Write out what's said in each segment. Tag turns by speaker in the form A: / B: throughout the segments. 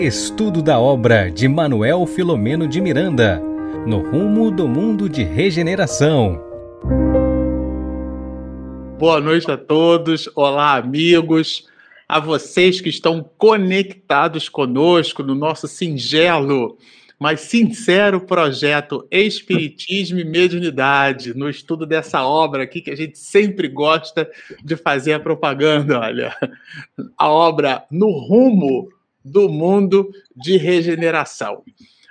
A: Estudo da obra de Manuel Filomeno de Miranda, no rumo do mundo de regeneração.
B: Boa noite a todos, olá amigos, a vocês que estão conectados conosco no nosso singelo, mas sincero projeto Espiritismo e Mediunidade, no estudo dessa obra aqui que a gente sempre gosta de fazer a propaganda, olha, a obra No Rumo do mundo de regeneração.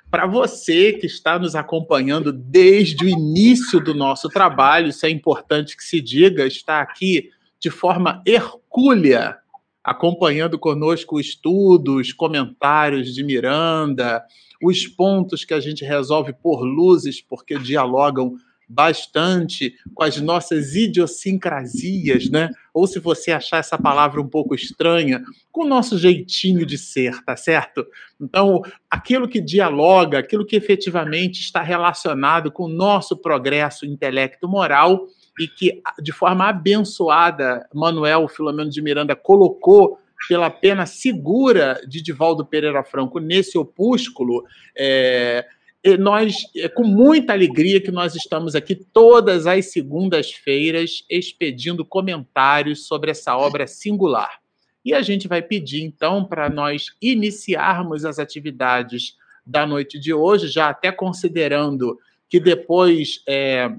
B: Para você que está nos acompanhando desde o início do nosso trabalho, isso é importante que se diga, está aqui de forma hercúlea, acompanhando conosco estudos, comentários de Miranda, os pontos que a gente resolve por luzes, porque dialogam bastante com as nossas idiosincrasias, né? Ou se você achar essa palavra um pouco estranha, com o nosso jeitinho de ser, tá certo? Então, aquilo que dialoga, aquilo que efetivamente está relacionado com o nosso progresso intelecto-moral e que, de forma abençoada, Manuel Filomeno de Miranda colocou pela pena segura de Divaldo Pereira Franco nesse opúsculo, é, nós, é com muita alegria que nós estamos aqui todas as segundas-feiras expedindo comentários sobre essa obra singular. E a gente vai pedir, então, para nós iniciarmos as atividades da noite de hoje, já até considerando que depois é,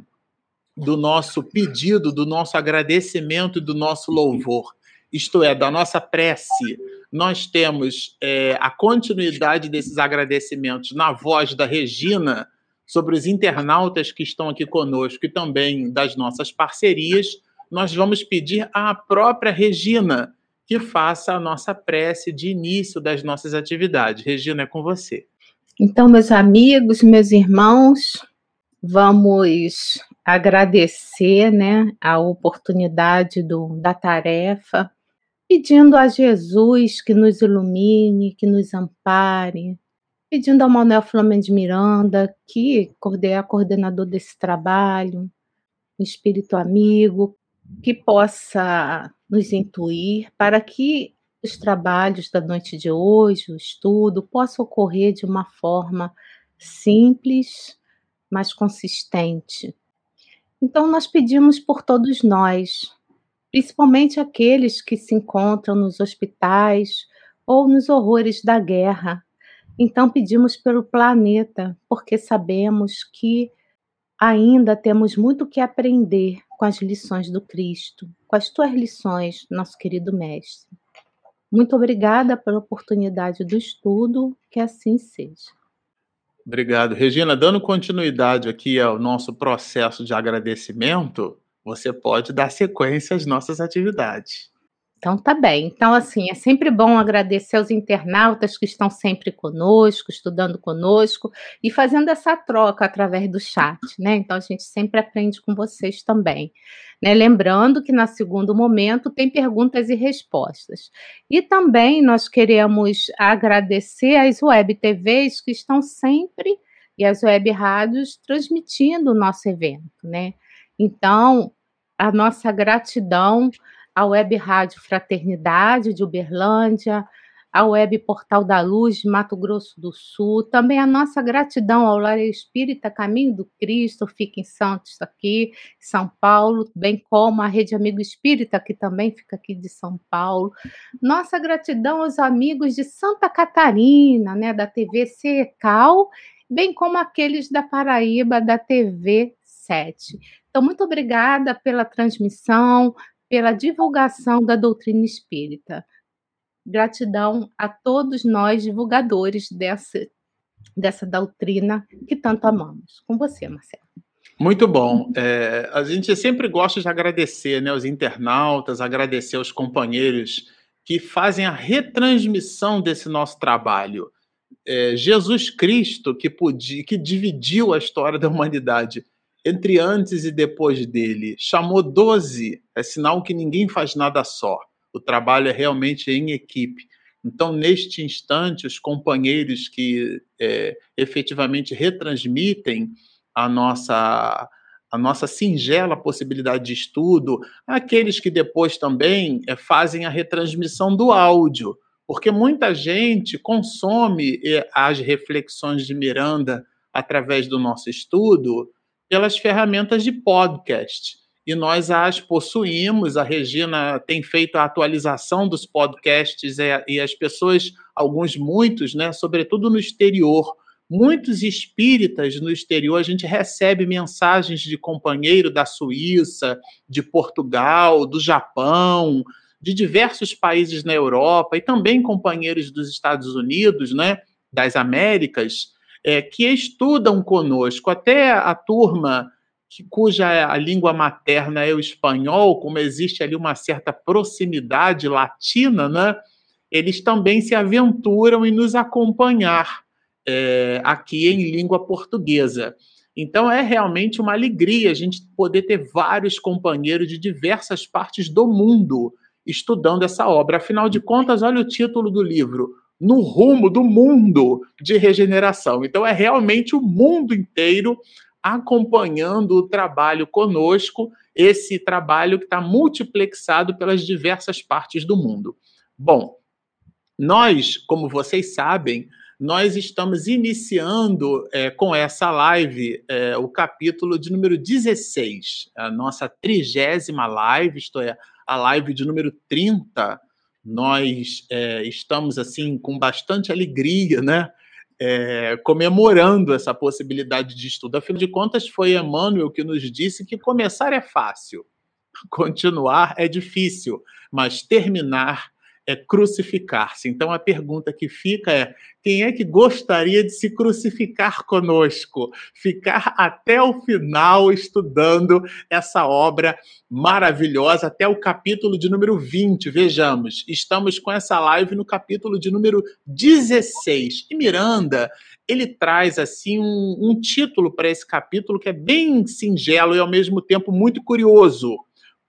B: do nosso pedido, do nosso agradecimento e do nosso louvor, isto é, da nossa prece, nós temos é, a continuidade desses agradecimentos na voz da Regina, sobre os internautas que estão aqui conosco e também das nossas parcerias. Nós vamos pedir à própria Regina que faça a nossa prece de início das nossas atividades. Regina, é com você.
C: Então, meus amigos, meus irmãos, vamos agradecer né, a oportunidade do, da tarefa pedindo a Jesus que nos ilumine, que nos ampare, pedindo ao Manuel Flamengo de Miranda, que é coordenador desse trabalho, um espírito amigo, que possa nos intuir para que os trabalhos da noite de hoje, o estudo, possa ocorrer de uma forma simples, mas consistente. Então, nós pedimos por todos nós, principalmente aqueles que se encontram nos hospitais ou nos horrores da guerra. Então pedimos pelo planeta, porque sabemos que ainda temos muito que aprender com as lições do Cristo, com as tuas lições, nosso querido mestre. Muito obrigada pela oportunidade do estudo, que assim seja.
B: Obrigado. Regina, dando continuidade aqui ao nosso processo de agradecimento, você pode dar sequência às nossas atividades.
C: Então tá bem. Então assim, é sempre bom agradecer aos internautas que estão sempre conosco, estudando conosco e fazendo essa troca através do chat, né? Então a gente sempre aprende com vocês também, né? Lembrando que no segundo momento tem perguntas e respostas. E também nós queremos agradecer às web TVs que estão sempre e as web rádios transmitindo o nosso evento, né? Então, a nossa gratidão à Web Rádio Fraternidade de Uberlândia, à Web Portal da Luz de Mato Grosso do Sul, também a nossa gratidão ao Lar Espírita Caminho do Cristo, fica em Santos aqui, São Paulo, bem como a Rede Amigo Espírita, que também fica aqui de São Paulo. Nossa gratidão aos amigos de Santa Catarina, né, da TV Secal, bem como aqueles da Paraíba, da TV 7. Então, muito obrigada pela transmissão, pela divulgação da doutrina espírita. Gratidão a todos nós, divulgadores dessa, dessa doutrina que tanto amamos. Com você, Marcelo.
B: Muito bom. É, a gente sempre gosta de agradecer né, os internautas, agradecer os companheiros que fazem a retransmissão desse nosso trabalho. É, Jesus Cristo, que, podia, que dividiu a história da humanidade entre antes e depois dele, chamou 12, é sinal que ninguém faz nada só. O trabalho é realmente em equipe. Então, neste instante, os companheiros que é, efetivamente retransmitem a nossa, a nossa singela possibilidade de estudo, aqueles que depois também é, fazem a retransmissão do áudio, porque muita gente consome eh, as reflexões de Miranda através do nosso estudo pelas ferramentas de podcast. E nós as possuímos, a Regina tem feito a atualização dos podcasts e as pessoas, alguns muitos, né, sobretudo no exterior, muitos espíritas no exterior, a gente recebe mensagens de companheiro da Suíça, de Portugal, do Japão, de diversos países na Europa e também companheiros dos Estados Unidos, né, das Américas, é, que estudam conosco. Até a turma que, cuja a língua materna é o espanhol, como existe ali uma certa proximidade latina, né, eles também se aventuram em nos acompanhar é, aqui em língua portuguesa. Então é realmente uma alegria a gente poder ter vários companheiros de diversas partes do mundo estudando essa obra. Afinal de contas, olha o título do livro: No rumo do mundo de regeneração. Então, é realmente o mundo inteiro acompanhando o trabalho conosco, esse trabalho que está multiplexado pelas diversas partes do mundo. Bom, nós, como vocês sabem, nós estamos iniciando é, com essa live é, o capítulo de número 16, a nossa trigésima live, isto é, a live de número 30, nós é, estamos assim com bastante alegria, né? É, comemorando essa possibilidade de estudo. Afinal de contas, foi Emmanuel que nos disse que começar é fácil, continuar é difícil, mas terminar é crucificar-se. Então a pergunta que fica é: quem é que gostaria de se crucificar conosco? Ficar até o final estudando essa obra maravilhosa, até o capítulo de número 20. Vejamos, estamos com essa live no capítulo de número 16. E Miranda, ele traz assim um, um título para esse capítulo que é bem singelo e ao mesmo tempo muito curioso.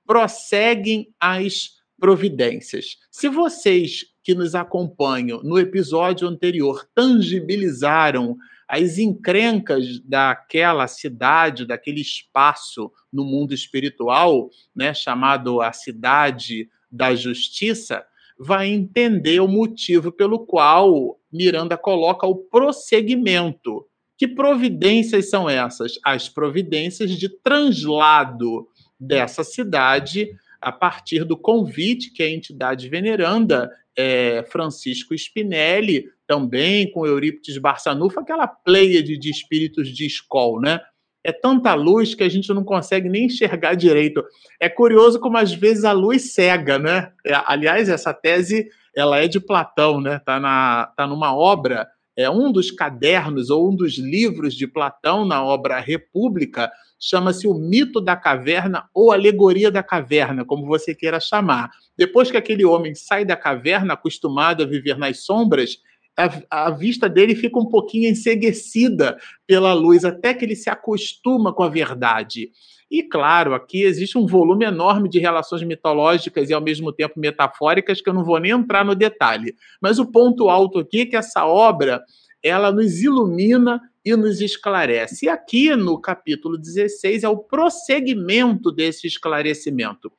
B: Prosseguem as providências. Se vocês que nos acompanham no episódio anterior tangibilizaram as encrencas daquela cidade, daquele espaço no mundo espiritual, né, chamado a cidade da justiça, vai entender o motivo pelo qual Miranda coloca o prosseguimento. Que providências são essas? As providências de translado dessa cidade a partir do convite que a entidade veneranda é, Francisco Spinelli, também com Eurípides Barçanufa, aquela pleia de, espíritos de escola, né? É tanta luz que a gente não consegue nem enxergar direito. É curioso como às vezes a luz cega, né? É, aliás, essa tese ela é de Platão, né? Tá, na, tá numa obra, é um dos cadernos ou um dos livros de Platão na obra República, chama-se o mito da caverna ou alegoria da caverna, como você queira chamar. Depois que aquele homem sai da caverna, acostumado a viver nas sombras, a, a, vista dele fica um pouquinho enseguecida pela luz, até que ele se acostuma com a verdade. E, claro, aqui existe um volume enorme de relações mitológicas e, ao mesmo tempo, metafóricas, que eu não vou nem entrar no detalhe. Mas o ponto alto aqui é que essa obra ela nos ilumina e nos esclarece. E aqui no capítulo 16 é o prosseguimento desse esclarecimento.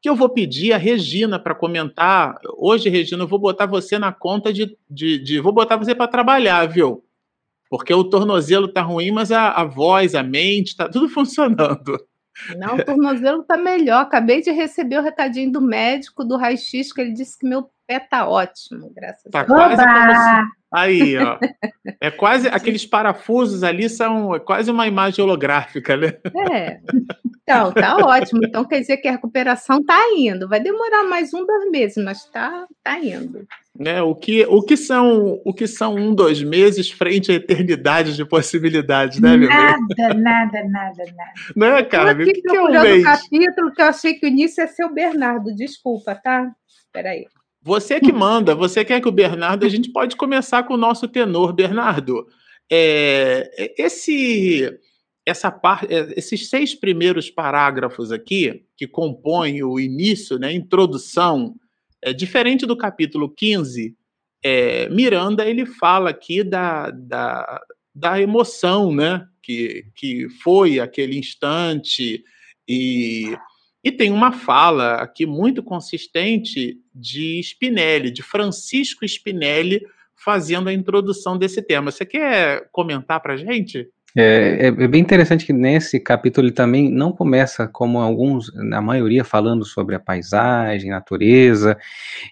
B: Que eu vou pedir a Regina para comentar. Hoje, Regina, eu vou botar você na conta de. de, de vou botar você para trabalhar, viu? Porque o tornozelo tá ruim, mas a, a voz, a mente, tá tudo funcionando.
C: Não, o tornozelo tá melhor. Acabei de receber o recadinho do médico do raio-x que ele disse que meu pé tá ótimo, graças
B: tá
C: a Deus.
B: Quase como se... Aí, ó. É quase aqueles parafusos ali são é quase uma imagem holográfica, né?
C: É. Então, tá ótimo. Então quer dizer que a recuperação tá indo. Vai demorar mais um, dois meses, mas tá, tá indo.
B: É, o que, o que são o que são um, dois meses frente à eternidade de possibilidades, né, meu
C: Nada, nada, nada, nada.
B: Não é, cara?
C: Eu aqui
B: o que, que é um
C: procurando
B: mês?
C: capítulo que eu achei que o início ia ser o Bernardo. Desculpa, tá? Peraí.
B: Você que manda, você quer que o Bernardo, a gente pode começar com o nosso tenor, Bernardo. É, esse, essa parte, esses seis primeiros parágrafos aqui, que compõem o início, né, introdução, é, diferente do capítulo 15, é, Miranda ele fala aqui da, da, da emoção, né, que, que foi aquele instante e E tem uma fala aqui muito consistente de Spinelli, de Francisco Spinelli, fazendo a introdução desse tema. Você quer comentar para a gente?
D: É, é, é, bem interessante que nesse capítulo ele também não começa como alguns, na maioria, falando sobre a paisagem, natureza,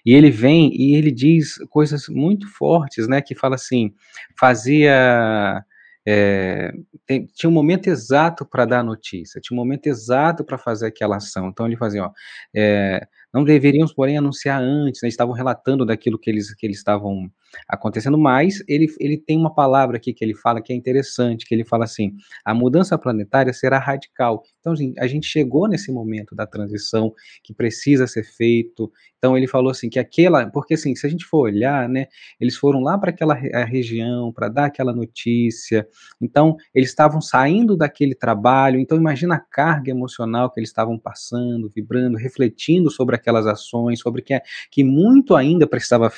D: e ele vem e ele diz coisas muito fortes, né, que fala assim, fazia é, tem, tinha um momento exato para dar a notícia, tinha um momento exato para fazer aquela ação. Então ele fazia, ó, é, não deveríamos, porém, anunciar antes, né, estavam relatando daquilo que eles, que eles estavam acontecendo, mas ele, ele tem uma palavra aqui que ele fala que é interessante, que ele fala assim, a mudança planetária será radical. Então, assim, a gente chegou nesse momento da transição que precisa ser feito. Então, ele falou assim, que aquela, porque assim, se a gente for olhar, né, eles foram lá para aquela região, para dar aquela notícia, então, eles estavam saindo daquele trabalho, então imagina a carga emocional que eles estavam passando, vibrando, refletindo sobre aquelas ações, sobre que, que muito ainda precisava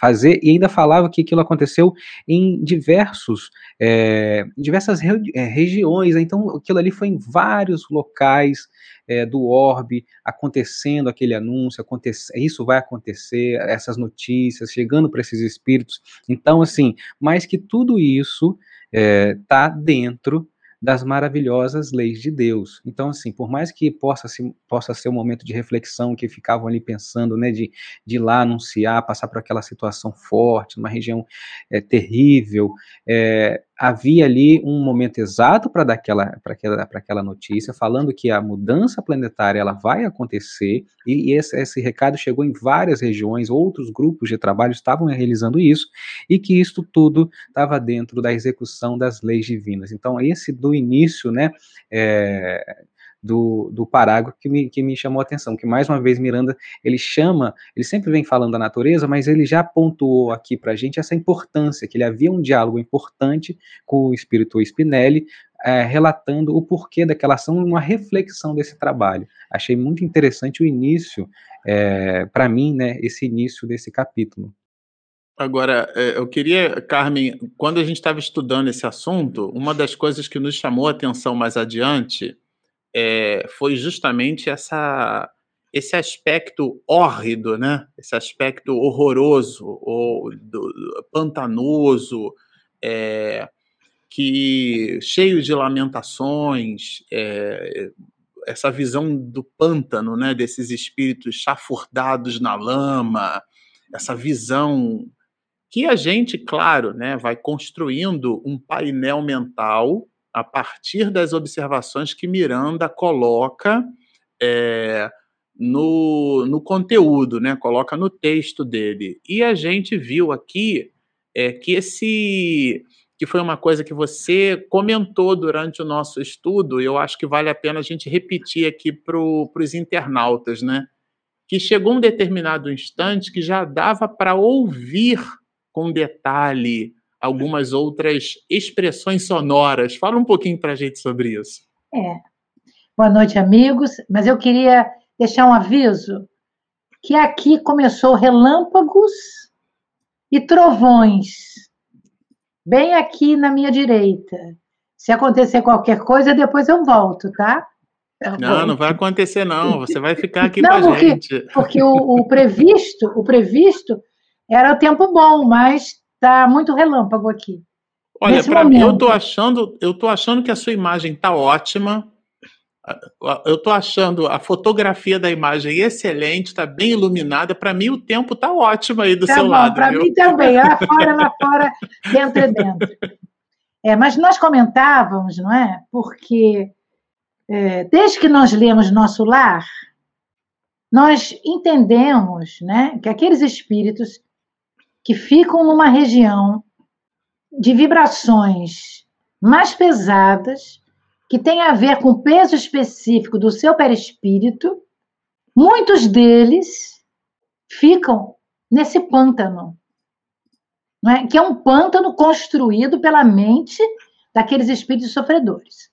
D: fazer, e ainda falava que aquilo aconteceu em diversos, é, diversas re, é, regiões, então aquilo ali foi em vários locais é, do orbe acontecendo aquele anúncio, acontece, isso vai acontecer, essas notícias chegando para esses espíritos. Então, assim, mais que tudo isso está dentro das maravilhosas leis de Deus. Então, assim, por mais que possa, se, possa ser um momento de reflexão, que ficavam ali pensando, né, de, de ir lá anunciar, passar por aquela situação forte, numa região é, terrível, é, havia ali um momento exato para aquela, para aquela, aquela notícia, falando que a mudança planetária ela vai acontecer, e, e esse, esse, recado chegou em várias regiões, outros grupos de trabalho estavam realizando isso, e que isto tudo estava dentro da execução das leis divinas. Então, esse do início, né, é, do, do parágrafo que me, que me chamou a atenção, que mais uma vez Miranda, ele chama, ele sempre vem falando da natureza, mas ele já pontuou aqui para a gente essa importância, que ele havia um diálogo importante com o espírito Spinelli, é, relatando o porquê daquela ação uma reflexão desse trabalho. Achei muito interessante o início, é, para mim, né, esse início desse capítulo.
B: Agora, é, eu queria, Carmen, quando a gente estava estudando esse assunto, uma das coisas que nos chamou a atenção mais adiante é, foi justamente essa, esse aspecto hórrido, né? esse aspecto horroroso, ou do, pantanoso, é, que cheio de lamentações, é, essa visão do pântano, né? desses espíritos chafurdados na lama, essa visão que a gente, claro, né, vai construindo um painel mental a partir das observações que Miranda coloca é, no, no conteúdo, né? coloca no texto dele. E a gente viu aqui é, que esse que foi uma coisa que você comentou durante o nosso estudo, e eu acho que vale a pena a gente repetir aqui para os internautas, né? Que chegou um determinado instante que já dava para ouvir com detalhe algumas outras expressões sonoras. Fala um pouquinho para a gente sobre isso.
E: É. Boa noite, amigos. Mas eu queria deixar um aviso que aqui começou relâmpagos e trovões, bem aqui na minha direita. Se acontecer qualquer coisa, depois eu volto, tá?
B: Eu não, vou. não vai acontecer não. Você vai ficar aqui com a gente.
E: Porque o, o previsto, o previsto era o tempo bom, mas Tá muito relâmpago aqui.
B: Olha, para mim, eu tô achando, eu tô achando que a sua imagem tá ótima. Eu tô achando a fotografia da imagem excelente, está bem iluminada. Para mim, o tempo tá ótimo aí do
E: tá
B: seu
E: bom,
B: lado.
E: Para mim também, lá fora, lá fora, dentro e dentro. É, mas nós comentávamos, não é? Porque é, desde que nós lemos Nosso Lar, nós entendemos né, que aqueles espíritos que ficam numa região de vibrações mais pesadas, que tem a ver com o peso específico do seu perispírito, muitos deles ficam nesse pântano, é? que é um pântano construído pela mente daqueles espíritos sofredores.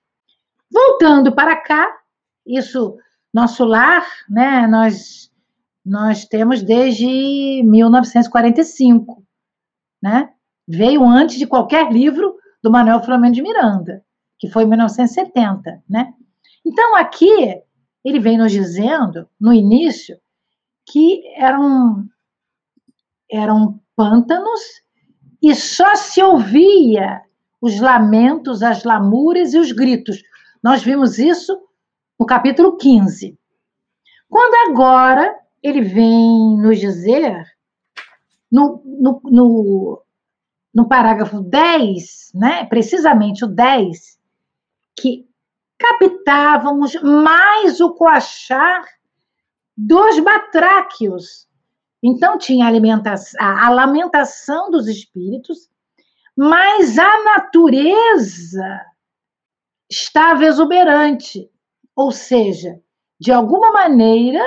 E: Voltando para cá, isso, nosso lar, né, nós nós temos desde 1945, né? Veio antes de qualquer livro do Manuel Flamengo de Miranda, que foi em 1970, né? Então aqui ele vem nos dizendo, no início, que eram, eram pântanos e só se ouvia os lamentos, as lamúrias e os gritos. Nós vimos isso no capítulo 15. Quando agora ele vem nos dizer, no, no, no, no parágrafo 10, né, precisamente o 10, que captávamos mais o coachar dos batráquios. Então, tinha a, a lamentação dos espíritos, mas a natureza estava exuberante. Ou seja, de alguma maneira,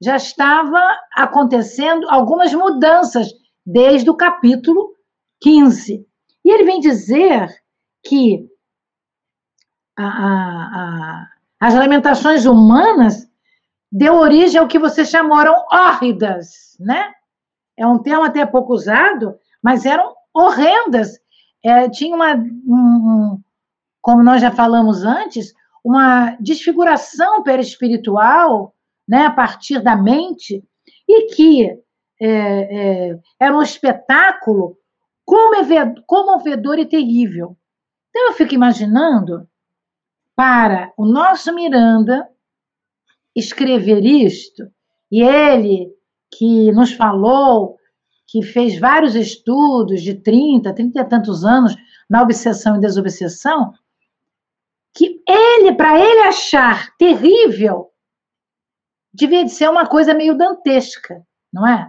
E: já estava acontecendo algumas mudanças desde o capítulo 15. E ele vem dizer que a, a, a, as lamentações humanas deu origem ao que vocês chamaram hórridas, né? É um termo até pouco usado, mas eram horrendas. É, tinha uma, um, como nós já falamos antes, uma desfiguração perispiritual, né, a partir da mente, e que é, é, era um espetáculo comovedor e terrível. Então eu fico imaginando para o nosso Miranda escrever isto, e ele que nos falou, que fez vários estudos de 30, 30 e tantos anos na obsessão e desobsessão, que ele, para ele achar terrível, devia de ser uma coisa meio dantesca, não é?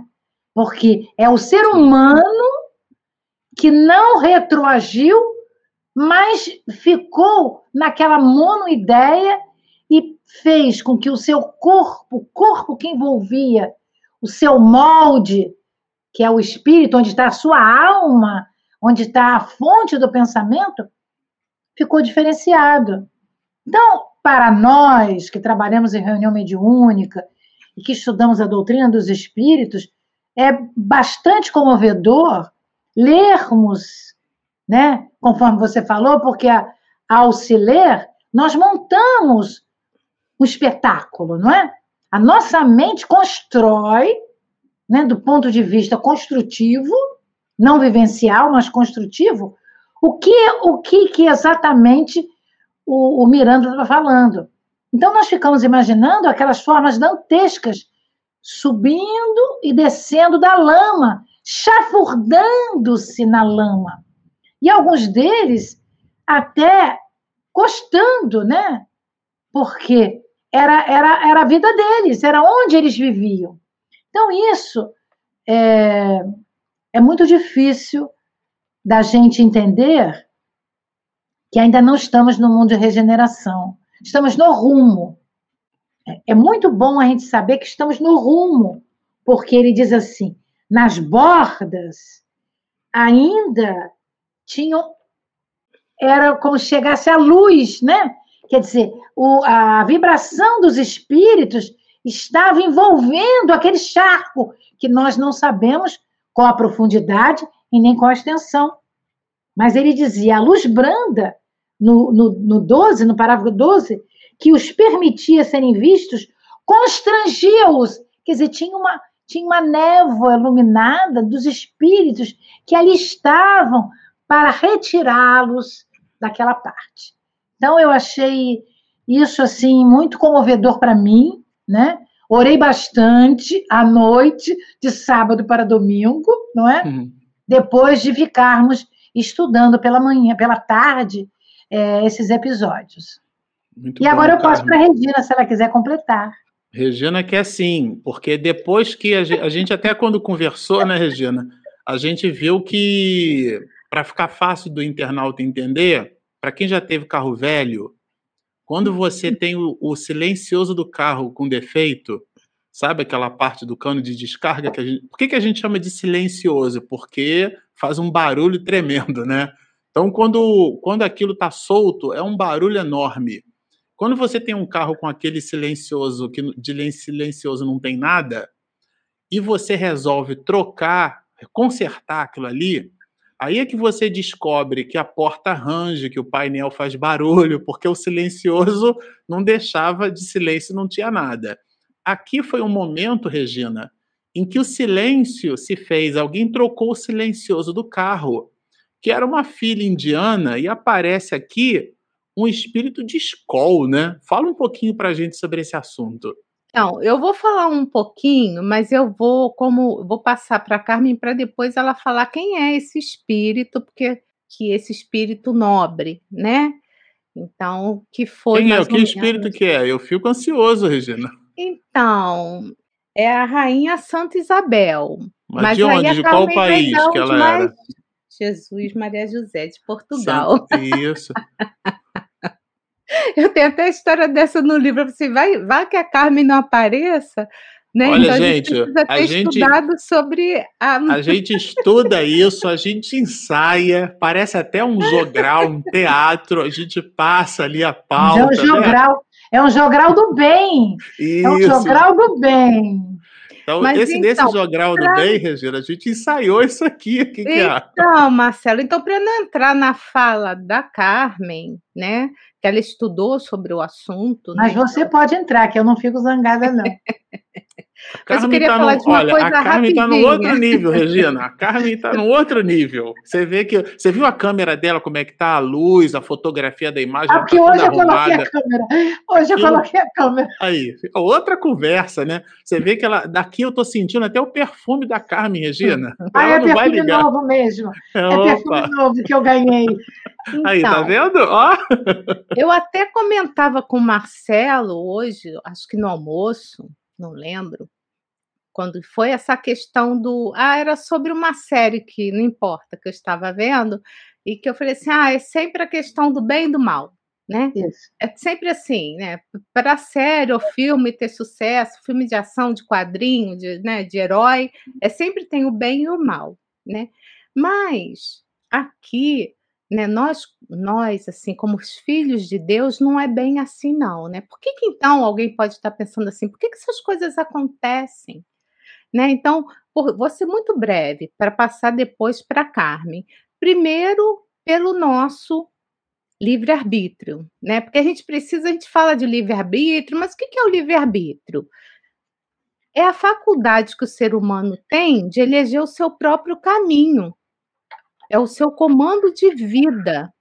E: Porque é o ser humano que não retroagiu, mas ficou naquela monoideia e fez com que o seu corpo, o corpo que envolvia o seu molde, que é o espírito, onde está a sua alma, onde está a fonte do pensamento, ficou diferenciado. Então, para nós que trabalhamos em reunião mediúnica e que estudamos a doutrina dos espíritos, é bastante comovedor lermos, né, conforme você falou, porque ao se ler, nós montamos o espetáculo, não é? A nossa mente constrói, né, do ponto de vista construtivo, não vivencial, mas construtivo, o que, o que, que exatamente o, o Miranda estava falando. Então, nós ficamos imaginando aquelas formas dantescas subindo e descendo da lama, chafurdando-se na lama. E alguns deles até gostando, né? Porque era, era, era a vida deles, era onde eles viviam. Então, isso é, é muito difícil da gente entender que ainda não estamos no mundo de regeneração. Estamos no rumo. É, é muito bom a gente saber que estamos no rumo, porque ele diz assim: nas bordas ainda tinham. Era como se chegasse a luz, né? Quer dizer, o, a vibração dos espíritos estava envolvendo aquele charco que nós não sabemos qual a profundidade e nem qual a extensão. Mas ele dizia, a luz branda, no, no, no 12, no parágrafo 12, que os permitia serem vistos, constrangia-os. Quer dizer, tinha uma, tinha uma névoa iluminada dos espíritos que ali estavam para retirá-los daquela parte. Então, eu achei isso, assim, muito comovedor para mim, né? Orei bastante à noite, de sábado para domingo, não é? Uhum. Depois de ficarmos estudando pela manhã, pela tarde, é, esses episódios. Muito e bom, agora eu passo para a Regina, se ela quiser completar.
B: Regina quer sim, porque depois que a gente, a gente até quando conversou, né, Regina, a gente viu que para ficar fácil do internauta entender, para quem já teve carro velho, quando você tem o, o, silencioso do carro com defeito, sabe aquela parte do cano de descarga que a gente. Por que, que a gente chama de silencioso? Porque faz um barulho tremendo, né? Então, quando, quando aquilo está solto, é um barulho enorme. Quando você tem um carro com aquele silencioso, que de silencioso não tem nada, e você resolve trocar, consertar aquilo ali, Aí é que você descobre que a porta range, que o painel faz barulho, porque o silencioso não deixava de silêncio, não tinha nada. Aqui foi um momento, Regina, em que o silêncio se fez. Alguém trocou o silencioso do carro, que era uma filha indiana, e aparece aqui um espírito de escol, né? Fala um pouquinho para a gente sobre esse assunto.
C: Então, eu vou falar um pouquinho, mas eu vou como vou passar para a Carmen para depois ela falar quem é esse espírito, porque que esse espírito nobre, né? Então, que foi
B: Quem é? Que espírito que é? Eu fico ansioso, Regina.
C: Então, é a rainha Santa Isabel.
B: Mas, mas de onde? De qual país que ela mais... era?
C: Jesus Maria José de Portugal.
B: Isso.
C: Eu tenho até a história dessa no livro. Você vai, vai que a Carmen não apareça. Né?
B: Olha, então, gente, a gente, a gente
C: estudado sobre a...
B: a gente estuda isso, a gente ensaia, parece até um jogral, um teatro, a gente passa ali a pauta.
E: É um jogral, né? é um jogral do bem. Isso. É um jogral do bem.
B: Então, Mas, esse, então, nesse jogral pra... do bem, Regina, a gente ensaiou isso aqui. Que
C: então, que Marcelo, então, para não entrar na fala da Carmen, né? Que ela estudou sobre o assunto.
E: Mas
C: né,
E: você então... pode entrar, que eu não fico zangada, não.
C: Mas eu queria tá falar no, de uma olha, coisa
B: a Carmen está no outro nível, Regina. A Carmen está no outro nível. Você vê que você viu a câmera dela como é que tá a luz, a fotografia da imagem. Ah,
E: porque tá hoje eu coloquei a câmera. Hoje eu, eu coloquei a câmera.
B: Aí, outra conversa, né? Você vê que ela daqui eu estou sentindo até o perfume da Carmen, Regina.
E: Ah, ela é perfume novo mesmo. É, é perfume novo que eu ganhei.
B: Então, Aí, tá então, vendo? Ó.
C: Eu até comentava com o Marcelo hoje, acho que no almoço, não lembro, quando foi essa questão do. Ah, era sobre uma série que não importa, que eu estava vendo, e que eu falei assim: ah, é sempre a questão do bem e do mal. Né?
E: Isso.
C: É sempre assim, né? Para série ou filme ter sucesso, filme de ação, de quadrinho, de, né, de herói, é sempre tem o bem e o mal, né? Mas aqui né, nós, nós, assim, como os filhos de Deus, não é bem assim, não, né? Por que, que então alguém pode estar pensando assim? Por que, que essas coisas acontecem? Né? Então, por, vou ser muito breve para passar depois para Carmen. Primeiro, pelo nosso livre-arbítrio, né? Porque a gente precisa, a gente fala de livre-arbítrio, mas o que, que é o livre-arbítrio? É a faculdade que o ser humano tem de eleger o seu próprio caminho, é o seu comando de vida.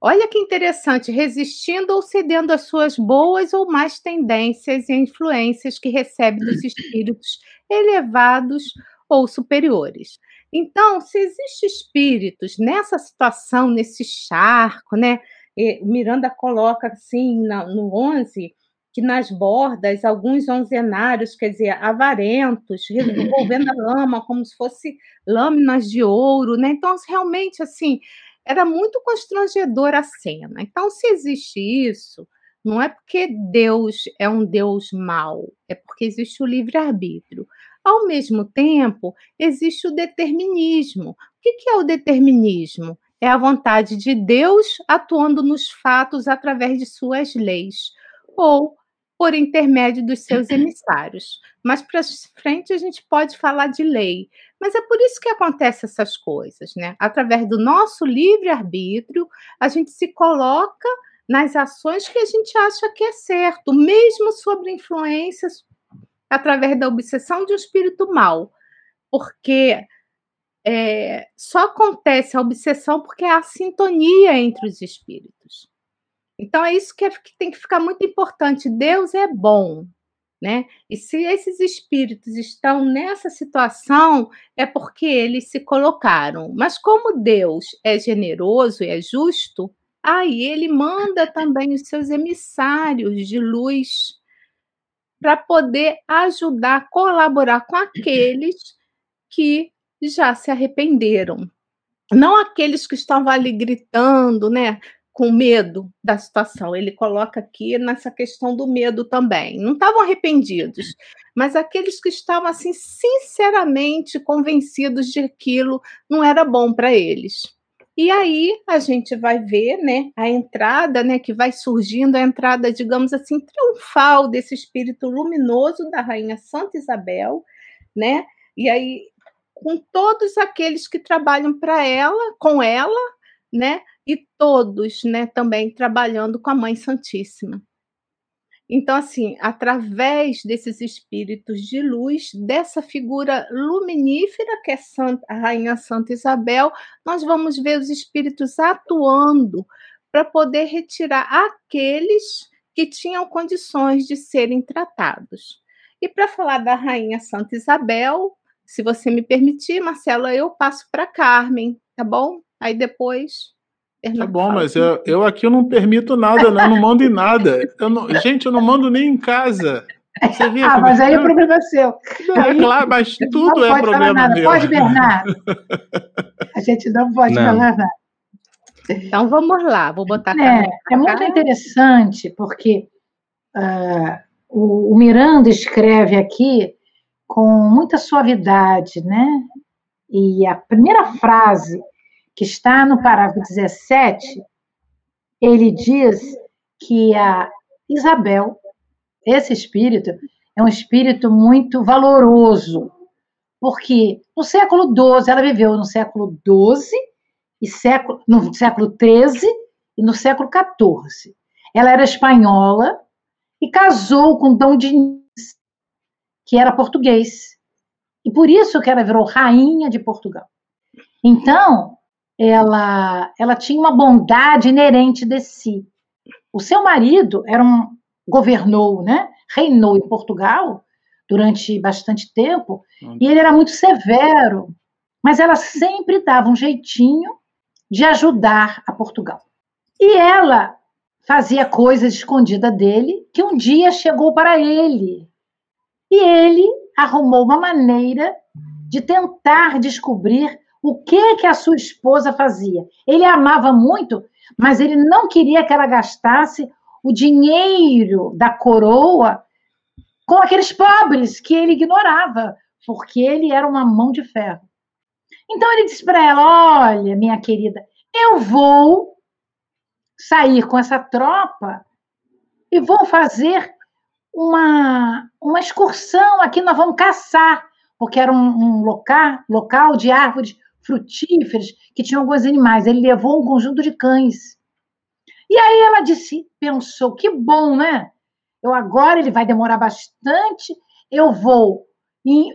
C: Olha que interessante, resistindo ou cedendo às suas boas ou más tendências e influências que recebe dos espíritos elevados ou superiores. Então, se existem espíritos nessa situação, nesse charco, né? Miranda coloca assim no 11 que nas bordas alguns onzenários, quer dizer, avarentos, revolvendo a lama como se fosse lâminas de ouro, né? Então, realmente, assim, era muito constrangedora a cena. Então, se existe isso, não é porque Deus é um Deus mau, é porque existe o livre-arbítrio. Ao mesmo tempo, existe o determinismo. O que é o determinismo? É a vontade de Deus atuando nos fatos através de suas leis, ou por intermédio dos seus emissários. Mas para frente a gente pode falar de lei. Mas é por isso que acontecem essas coisas, né? Através do nosso livre-arbítrio, a gente se coloca nas ações que a gente acha que é certo, mesmo sobre influências através da obsessão de um espírito mal. Porque é, só acontece a obsessão porque há sintonia entre os espíritos. Então é isso que, é, que tem que ficar muito importante. Deus é bom, né? E se esses espíritos estão nessa situação, é porque eles se colocaram. Mas como Deus é generoso e é justo, aí ele manda também os seus emissários de luz para poder ajudar, colaborar com aqueles que já se arrependeram. Não aqueles que estavam ali gritando, né? Com medo da situação. Ele coloca aqui nessa questão do medo também. Não estavam arrependidos, mas aqueles que estavam assim sinceramente convencidos de aquilo não era bom para eles. E aí a gente vai ver, né, a entrada, né, que vai surgindo a entrada, digamos assim, triunfal desse espírito luminoso da rainha Santa Isabel, né? E aí com todos aqueles que trabalham para ela, com ela, né? E todos, né, também trabalhando com a Mãe Santíssima. Então, assim, através desses espíritos de luz, dessa figura luminífera que é Santa, a Rainha Santa Isabel, nós vamos ver os espíritos atuando para poder retirar aqueles que tinham condições de serem tratados. E para falar da Rainha Santa Isabel, se você me permitir, Marcela, eu passo para Carmen, tá bom? Aí depois
B: Tá bom, mas eu, eu aqui eu não permito nada, né? eu não mando em nada. Eu não, gente, eu não mando nem em casa.
E: Você vê ah, mas aí o problema é seu.
B: É aí, claro, mas tudo é problema meu.
E: Pode, Bernardo. A gente não pode não. falar nada.
C: Então vamos lá, vou botar.
E: É, é muito interessante porque uh, o, o Miranda escreve aqui com muita suavidade, né? E a primeira frase que está no parágrafo 17, ele diz que a Isabel, esse espírito, é um espírito muito valoroso, porque no século XII, ela viveu no século XII, e século, no século XIII e no século XIV. Ela era espanhola e casou com Dom Diniz, que era português. E por isso que ela virou rainha de Portugal. Então, ela, ela tinha uma bondade inerente de si. O seu marido era um governou, né? Reinou em Portugal durante bastante tempo e ele era muito severo, mas ela sempre dava um jeitinho de ajudar a Portugal. E ela fazia coisas escondidas dele que um dia chegou para ele. E ele arrumou uma maneira de tentar descobrir o que que a sua esposa fazia. Ele amava muito, mas ele não queria que ela gastasse o dinheiro da coroa com aqueles pobres que ele ignorava, porque ele era uma mão de ferro. Então ele disse para ela: Olha, minha querida, eu vou sair com essa tropa e vou fazer uma, uma excursão aqui. Nós vamos caçar, porque era um, um local, local de árvores frutíferas que tinham alguns animais. Ele levou um conjunto de cães. E aí ela disse, pensou, que bom, né? Eu agora ele vai demorar bastante. Eu vou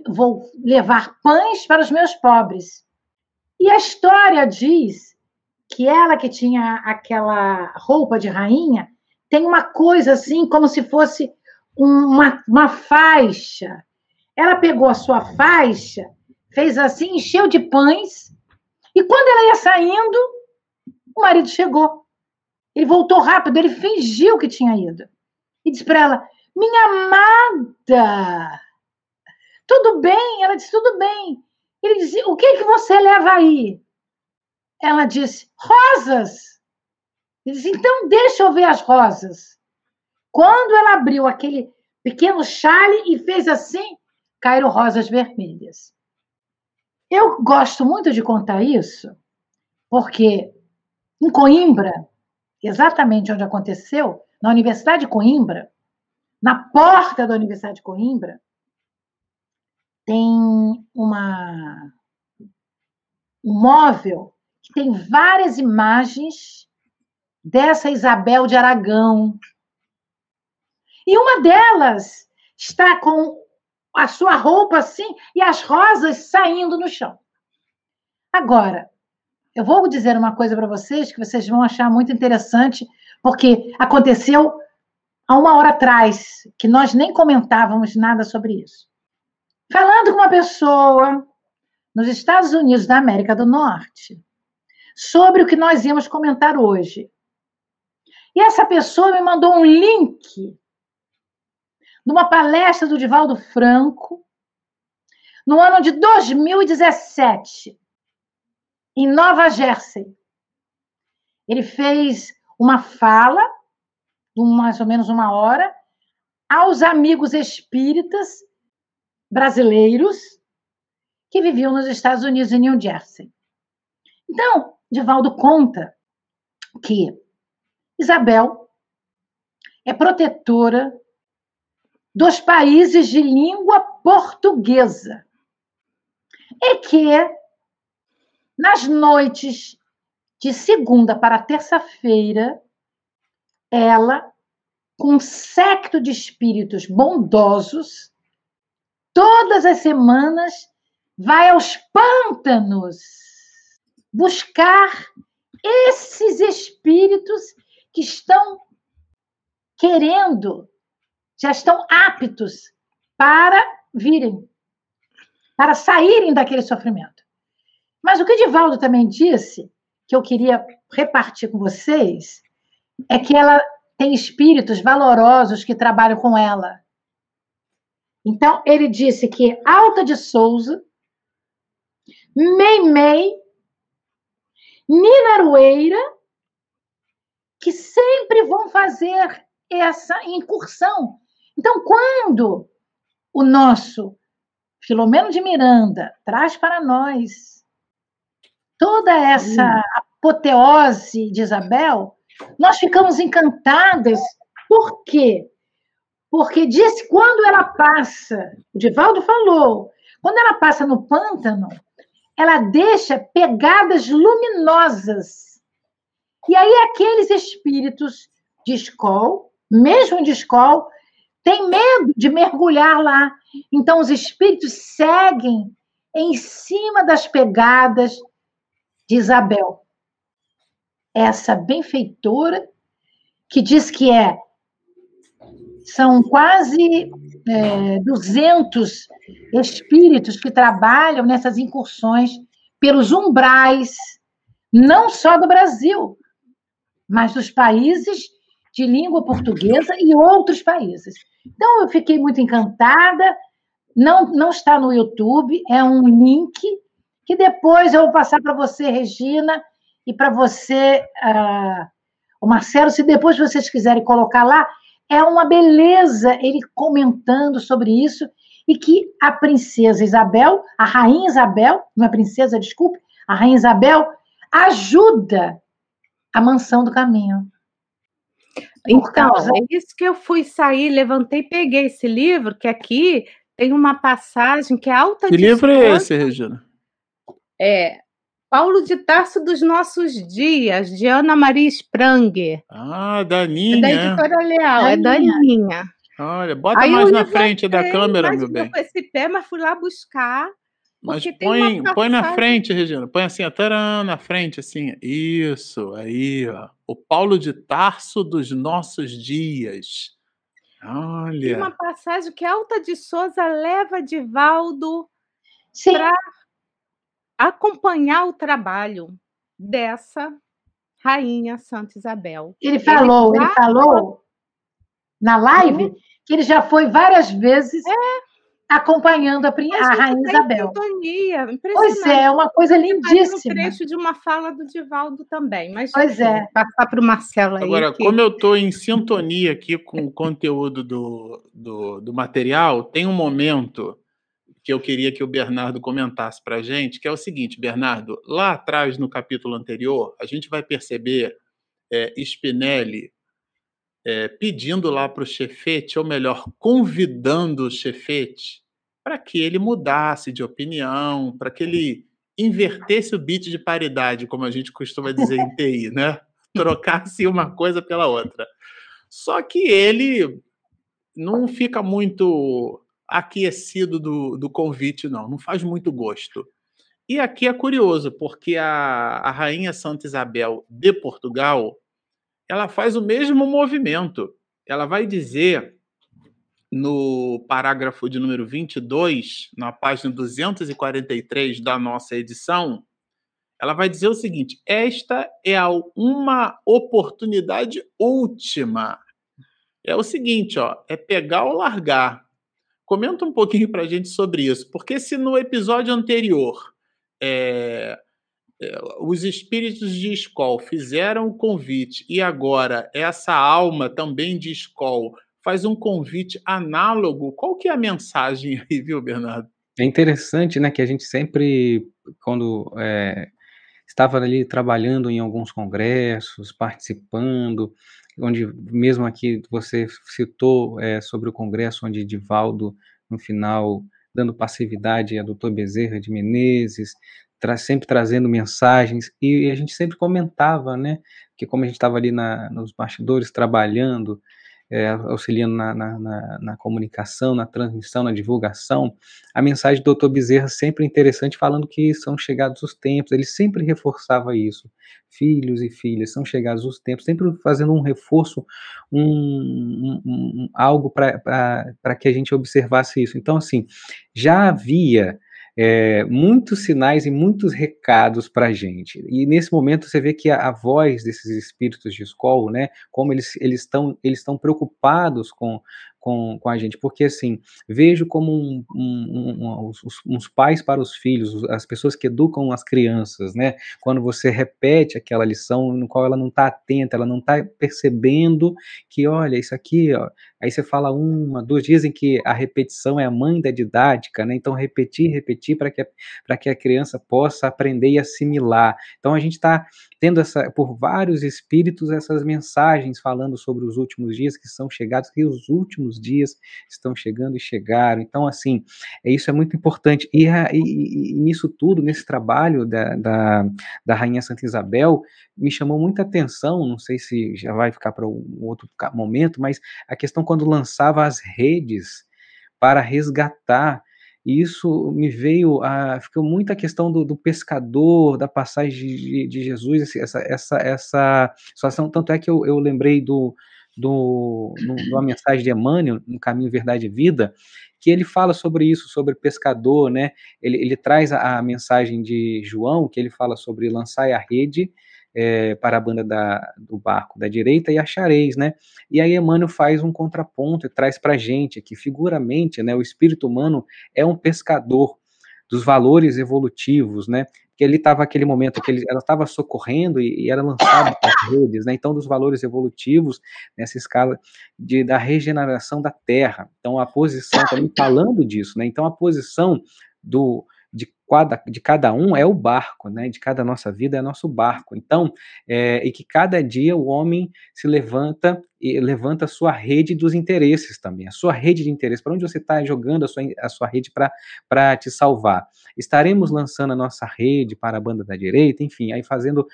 E: vou levar pães para os meus pobres. E a história diz que ela que tinha aquela roupa de rainha tem uma coisa assim como se fosse uma, uma faixa. Ela pegou a sua faixa fez assim, encheu de pães, e quando ela ia saindo, o marido chegou. Ele voltou rápido, ele fingiu que tinha ido. E disse para ela: Minha amada, tudo bem? Ela disse: Tudo bem. Ele disse: O que, que você leva aí? Ela disse: Rosas. Ele disse: Então deixa eu ver as rosas. Quando ela abriu aquele pequeno chale e fez assim, caíram rosas vermelhas. Eu gosto muito de contar isso, porque em Coimbra, exatamente onde aconteceu, na Universidade de Coimbra, na porta da Universidade de Coimbra, tem uma um móvel que tem várias imagens dessa Isabel de Aragão. E uma delas está com a sua roupa assim e as rosas saindo no chão. Agora, eu vou dizer uma coisa para vocês que vocês vão achar muito interessante, porque aconteceu há uma hora atrás, que nós nem comentávamos nada sobre isso. Falando com uma pessoa nos Estados Unidos da América do Norte, sobre o que nós íamos comentar hoje. E essa pessoa me mandou um link numa palestra do Divaldo Franco, no ano de 2017, em Nova Jersey. Ele fez uma fala, mais ou menos uma hora, aos amigos espíritas brasileiros que viviam nos Estados Unidos, em New Jersey. Então, Divaldo conta que Isabel é protetora dos países de língua portuguesa. é que nas noites de segunda para terça-feira, ela, com um secto de espíritos bondosos, todas as semanas vai aos pântanos buscar esses espíritos que estão querendo, já estão aptos para virem, para saírem daquele sofrimento. Mas o que Divaldo também disse, que eu queria repartir com vocês, é que ela tem espíritos valorosos que trabalham com ela. Então, ele disse que Alta de Souza, Meimei, Nina Arueira, que sempre vão fazer essa incursão. Então, quando o nosso Filomeno de Miranda traz para nós toda essa apoteose de Isabel, nós ficamos encantadas. Por quê? Porque disse quando ela passa, o Divaldo falou, quando ela passa no pântano, ela deixa pegadas luminosas. E aí aqueles espíritos de escola, mesmo de escola, têm medo de mergulhar lá. Então os espíritos seguem em cima das pegadas de Isabel. Essa benfeitora que diz que é são quase é, 200 espíritos que trabalham nessas incursões pelos umbrais, não só do Brasil, mas dos países de língua portuguesa e outros países. Então, eu fiquei muito encantada. Não, não está no YouTube, é um link que depois eu vou passar para você, Regina, e para você, uh, o Marcelo, se depois vocês quiserem colocar lá, é uma beleza ele comentando sobre isso e que a princesa Isabel, a rainha Isabel, não é princesa, desculpe, a rainha Isabel ajuda a mansão do caminho.
C: Então, é isso que eu fui sair, levantei, peguei esse livro, que aqui tem uma passagem que é alta
B: Que livro é esse, Regina?
C: É Paulo de Tarso dos Nossos Dias, de Ana Maria Spranger.
B: Ah, Daninha.
C: É da editora Leal, é Daninha.
B: Olha, bota Aí mais na frente da câmera, meu bem.
C: com esse pé, mas fui lá buscar.
B: Mas põe, põe na frente, Regina. Põe assim, taran, na frente, assim. Isso, aí, ó. O Paulo de Tarso dos nossos dias. Olha. Tem
C: uma passagem que Alta de Souza leva Divaldo para acompanhar o trabalho dessa rainha Santa Isabel.
E: Ele falou, ele, ele falou na live que ele já foi várias vezes é. Acompanhando a, a, a Rainha tá Isabel.
C: Sintonia,
E: pois é, uma coisa lindíssima.
C: Um trecho de uma fala do Divaldo também, mas
E: pois é.
C: passar para o Marcelo aí.
B: Agora, que... como eu estou em sintonia aqui com o conteúdo do, do, do material, tem um momento que eu queria que o Bernardo comentasse para a gente, que é o seguinte, Bernardo, lá atrás no capítulo anterior, a gente vai perceber é, Spinelli é, pedindo lá para o chefete, ou melhor, convidando o chefete para que ele mudasse de opinião, para que ele invertesse o bit de paridade, como a gente costuma dizer em TI, né? Trocasse uma coisa pela outra. Só que ele não fica muito aquecido do, do convite, não. Não faz muito gosto. E aqui é curioso, porque a, a rainha Santa Isabel de Portugal, ela faz o mesmo movimento. Ela vai dizer no parágrafo de número 22, na página 243 da nossa edição, ela vai dizer o seguinte: esta é uma oportunidade última. É o seguinte, ó, é pegar ou largar. Comenta um pouquinho para a gente sobre isso, porque se no episódio anterior é, os espíritos de escola fizeram o convite e agora essa alma também de escola faz um convite análogo, qual que é a mensagem aí, viu, Bernardo?
D: É interessante, né, que a gente sempre, quando é, estava ali trabalhando em alguns congressos, participando, onde mesmo aqui você citou é, sobre o congresso onde Divaldo no final dando passividade a doutor Bezerra de Menezes, tra sempre trazendo mensagens, e a gente sempre comentava, né, que como a gente estava ali na, nos bastidores trabalhando, é, auxiliando na, na, na, na, comunicação, na transmissão, na divulgação, a mensagem do Dr. Bezerra sempre interessante, falando que são chegados os tempos, ele sempre reforçava isso, filhos e filhas, são chegados os tempos, sempre fazendo um reforço, um, um, um algo para que a gente observasse isso. Então, assim, já havia é, muitos sinais e muitos recados para a gente. E nesse momento você vê que a, a voz desses espíritos de escola, né, como eles estão eles estão preocupados com com, com a gente, porque assim, vejo como um, um, um, uns, uns, pais para os filhos, as pessoas que educam as crianças, né? Quando você repete aquela lição no qual ela não está atenta, ela não está percebendo que, olha, isso aqui, ó, aí você fala uma, duas, dizem que a repetição é a mãe da didática, né? Então, repetir, repetir para que, para que a criança possa aprender e assimilar. Então, a gente está tendo essa, por vários espíritos essas mensagens falando sobre os últimos dias que são chegados, que os últimos dias estão chegando e chegaram. Então, assim, é, isso é muito importante. E, e, e nisso tudo, nesse trabalho da, da, da, Rainha Santa Isabel, me chamou muita atenção, não sei se já vai ficar para um outro momento, mas a questão quando lançava as redes para resgatar e isso me veio a. Ficou muita questão do, do pescador, da passagem de, de Jesus, essa, essa, essa situação. Tanto é que eu, eu lembrei do, do, no, uma mensagem de Emmanuel, no Caminho, Verdade e Vida, que ele fala sobre isso, sobre pescador, né? Ele, ele traz a, a mensagem de João, que ele fala sobre lançar a rede é, para a banda da, do barco da direita e achareis, né? E aí Emmanuel faz um contraponto e traz para a gente que figuramente, né, o espírito humano é um pescador dos valores evolutivos, né? Que ele estava aquele momento que ele, ela estava socorrendo e, e era lançada para as redes, né? Então, dos valores evolutivos nessa escala de, da regeneração da Terra. Então, a posição também falando disso, né? Então, a posição do de cada, um é o barco, né? De cada nossa vida é nosso barco. Então, é, e que cada dia o homem se levanta levanta a sua rede dos interesses também, a sua rede de interesse, para onde você está jogando a sua, a sua rede para te salvar. Estaremos lançando a nossa rede para a banda da direita, enfim, aí fazendo uh,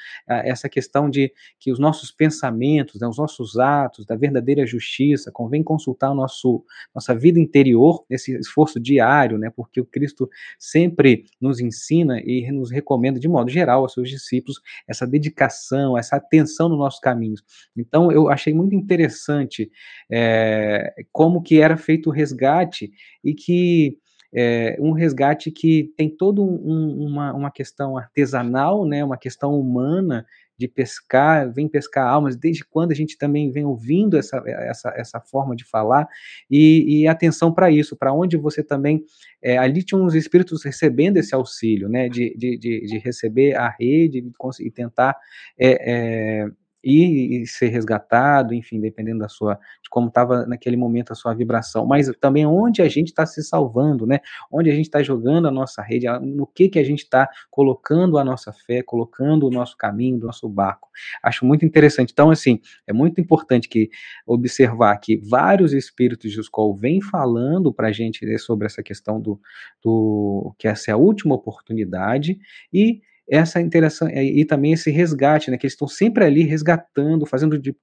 D: essa questão de que os nossos pensamentos, né, os nossos atos da verdadeira justiça, convém consultar o nosso, nossa vida interior, esse esforço diário, né, porque o Cristo sempre nos ensina e nos recomenda, de modo geral, aos seus discípulos, essa dedicação, essa atenção nos nossos caminhos. Então, eu achei muito interessante é, como que era feito o resgate e que é, um resgate que tem toda um, uma, uma questão artesanal, né, uma questão humana de pescar, vem pescar almas, desde quando a gente também vem ouvindo essa, essa, essa forma de falar, e, e atenção para isso, para onde você também, é, ali tinha uns espíritos recebendo esse auxílio, né, de, de, de, de receber a rede e tentar é, e, e ser resgatado, enfim, dependendo da sua, de como estava naquele momento a sua vibração, mas também onde a gente está se salvando, né? Onde a gente está jogando a nossa rede, no que que a gente está colocando a nossa fé, colocando o nosso caminho, o nosso barco. Acho muito interessante. Então, assim, é muito importante que observar que vários espíritos de escola vêm falando para a gente sobre essa questão do, do que essa é a última oportunidade e essa interação e, também esse resgate, né, que eles estão sempre ali resgatando, fazendo de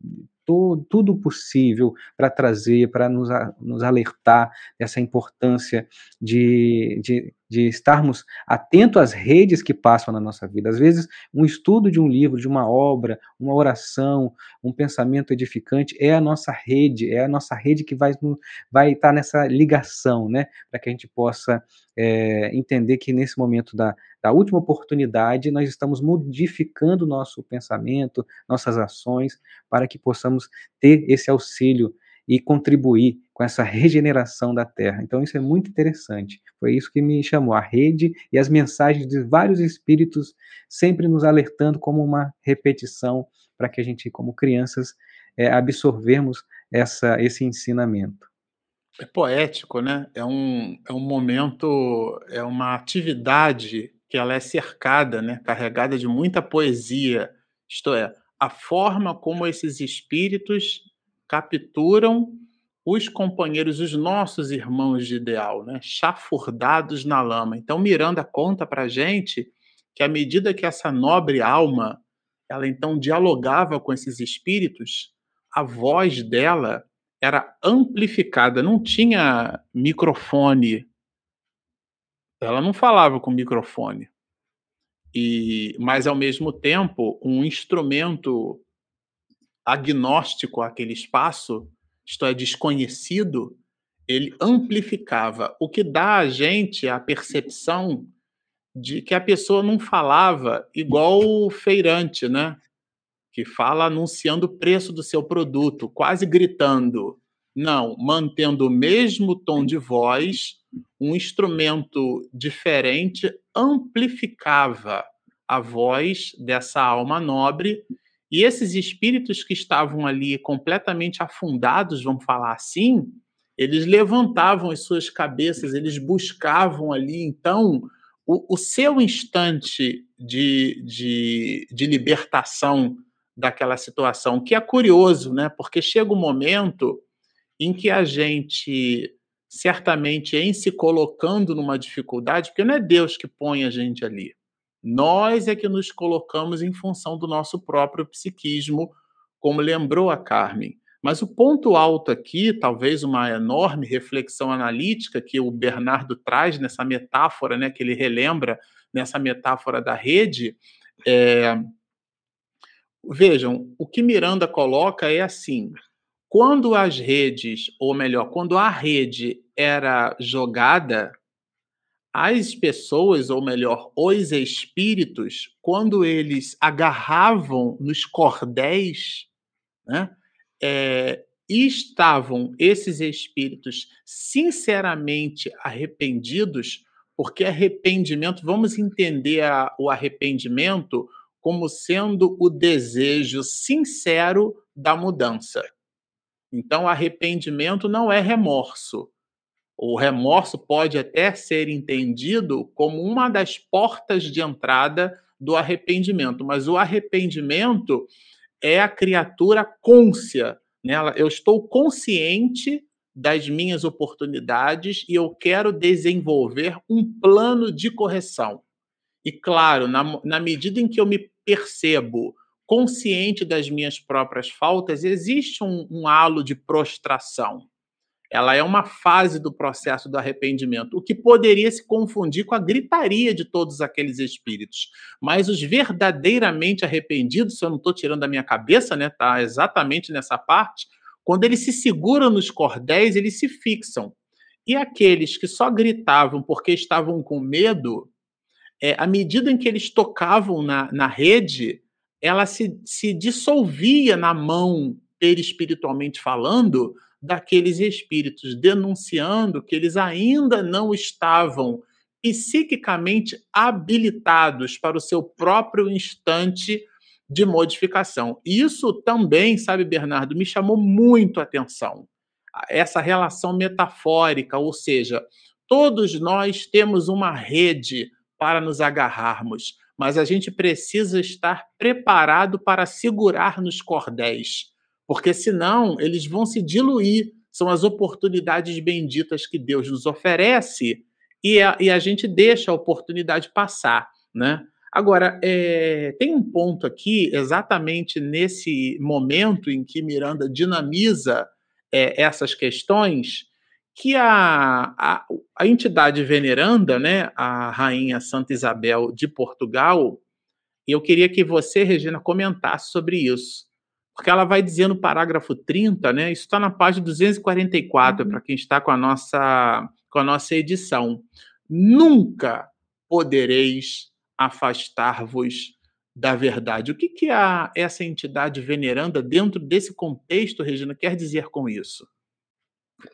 D: tudo possível para trazer, para nos, nos alertar dessa importância de, de, de estarmos atentos às redes que passam na nossa vida. Às vezes, um estudo de um livro, de uma obra, uma oração, um pensamento edificante é a nossa rede, é a nossa rede que vai, vai estar nessa ligação, né? Para que a gente possa é, entender que nesse momento da, da última oportunidade, nós estamos modificando nosso pensamento, nossas ações, para que possamos possamos ter esse auxílio e contribuir com essa regeneração da Terra. Então, isso é muito interessante. Foi isso que me chamou, a rede e as mensagens de vários espíritos sempre nos alertando como uma repetição para que a gente, como crianças, é, absorvermos essa, esse ensinamento.
B: É poético, né? É um, é um momento, é uma atividade que ela é cercada, né? carregada de muita poesia. Isto é, a forma como esses espíritos capturam os companheiros, os nossos irmãos de ideal, né? chafurdados na lama. Então, Miranda conta para gente que à medida que essa nobre alma, ela então dialogava com esses espíritos, a voz dela era amplificada, não tinha microfone. Ela não falava com microfone. E, mas ao mesmo tempo, um instrumento agnóstico àquele espaço, isto é, desconhecido, ele amplificava, o que dá a gente a percepção de que a pessoa não falava igual o feirante, né? Que fala anunciando o preço do seu produto, quase gritando. Não, mantendo o mesmo tom de voz, um instrumento diferente amplificava a voz dessa alma nobre e esses espíritos que estavam ali completamente afundados, vamos falar assim, eles levantavam as suas cabeças, eles buscavam ali, então, o, o seu instante de, de, de libertação daquela situação, que é curioso, né? Porque chega um momento em que a gente, certamente, em se colocando numa dificuldade, porque não é Deus que põe a gente ali, nós é que nos colocamos em função do nosso próprio psiquismo, como lembrou a Carmen. Mas o ponto alto aqui, talvez uma enorme reflexão analítica que o Bernardo traz nessa metáfora, né, que ele relembra nessa metáfora da rede, é... vejam, o que Miranda coloca é assim: quando as redes, ou melhor, quando a rede era jogada, as pessoas, ou melhor, os espíritos, quando eles agarravam nos cordéis, né, é, estavam esses espíritos sinceramente arrependidos, porque arrependimento, vamos entender a, o arrependimento como sendo o desejo sincero da mudança. Então, arrependimento não é remorso. O remorso pode até ser entendido como uma das portas de entrada do arrependimento, mas o arrependimento é a criatura côncia. Nela, eu estou consciente das minhas oportunidades e eu quero desenvolver um plano de correção. E claro, na, na medida em que eu me percebo consciente das minhas próprias faltas, existe um, um halo de prostração ela é uma fase do processo do arrependimento, o que poderia se confundir com a gritaria de todos aqueles espíritos. Mas os verdadeiramente arrependidos, se eu não estou tirando da minha cabeça, né, tá exatamente nessa parte, quando eles se seguram nos cordéis, eles se fixam. E aqueles que só gritavam porque estavam com medo, é, à medida em que eles tocavam na, na rede, ela se, se dissolvia na mão, espiritualmente falando, daqueles espíritos, denunciando que eles ainda não estavam psiquicamente habilitados para o seu próprio instante de modificação. Isso também, sabe, Bernardo, me chamou muito a atenção. Essa relação metafórica, ou seja, todos nós temos uma rede para nos agarrarmos, mas a gente precisa estar preparado para segurar nos cordéis porque senão eles vão se diluir. São as oportunidades benditas que Deus nos oferece e a, e a gente deixa a oportunidade passar, né? Agora, é, tem um ponto aqui, exatamente nesse momento em que Miranda dinamiza é, essas questões, que a, a, a, entidade veneranda, né, a Rainha Santa Isabel de Portugal, eu queria que você, Regina, comentasse sobre isso porque ela vai dizer no parágrafo 30, né? Isso está na página 244, uhum. para quem está com a nossa com a nossa edição. Nunca podereis afastar-vos da verdade. O que, que a, essa entidade veneranda, dentro desse contexto, Regina, quer dizer com isso?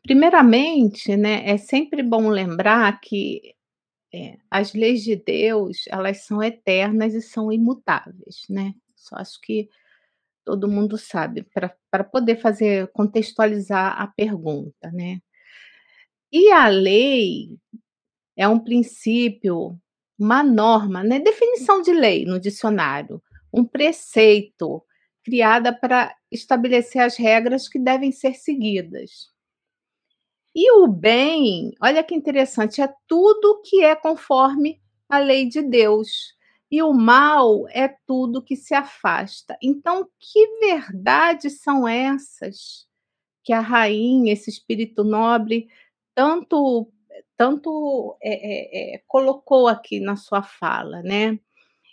C: Primeiramente, né, é sempre bom lembrar que é, as leis de Deus elas são eternas e são imutáveis, né? Só acho que todo mundo sabe, para poder fazer, contextualizar a pergunta, né? E a lei é um princípio, uma norma, né? Definição de lei no dicionário, um preceito criada para estabelecer as regras que devem ser seguidas. E o bem, olha que interessante, é tudo que é conforme a lei de Deus. E o mal é tudo que se afasta. Então, que verdades são essas que a rainha, esse espírito nobre, tanto tanto é, é, é, colocou aqui na sua fala, né?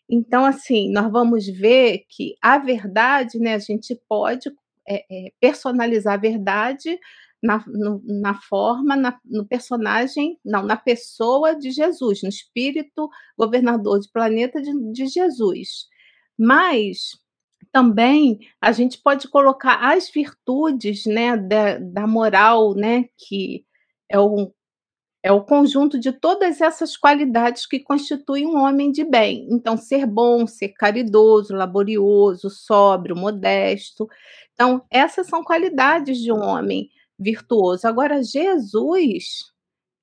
C: Então, assim, nós vamos ver que a verdade, né, a gente pode é, é, personalizar a verdade na, no, na forma, na, no personagem, não, na pessoa de Jesus, no espírito governador de planeta de, de Jesus. Mas também a gente pode colocar as virtudes né, da, da moral, né, que é o, é o conjunto de todas essas qualidades que constituem um homem de bem. Então, ser bom, ser caridoso, laborioso, sóbrio, modesto. Então, essas são qualidades de um homem virtuoso. Agora, Jesus,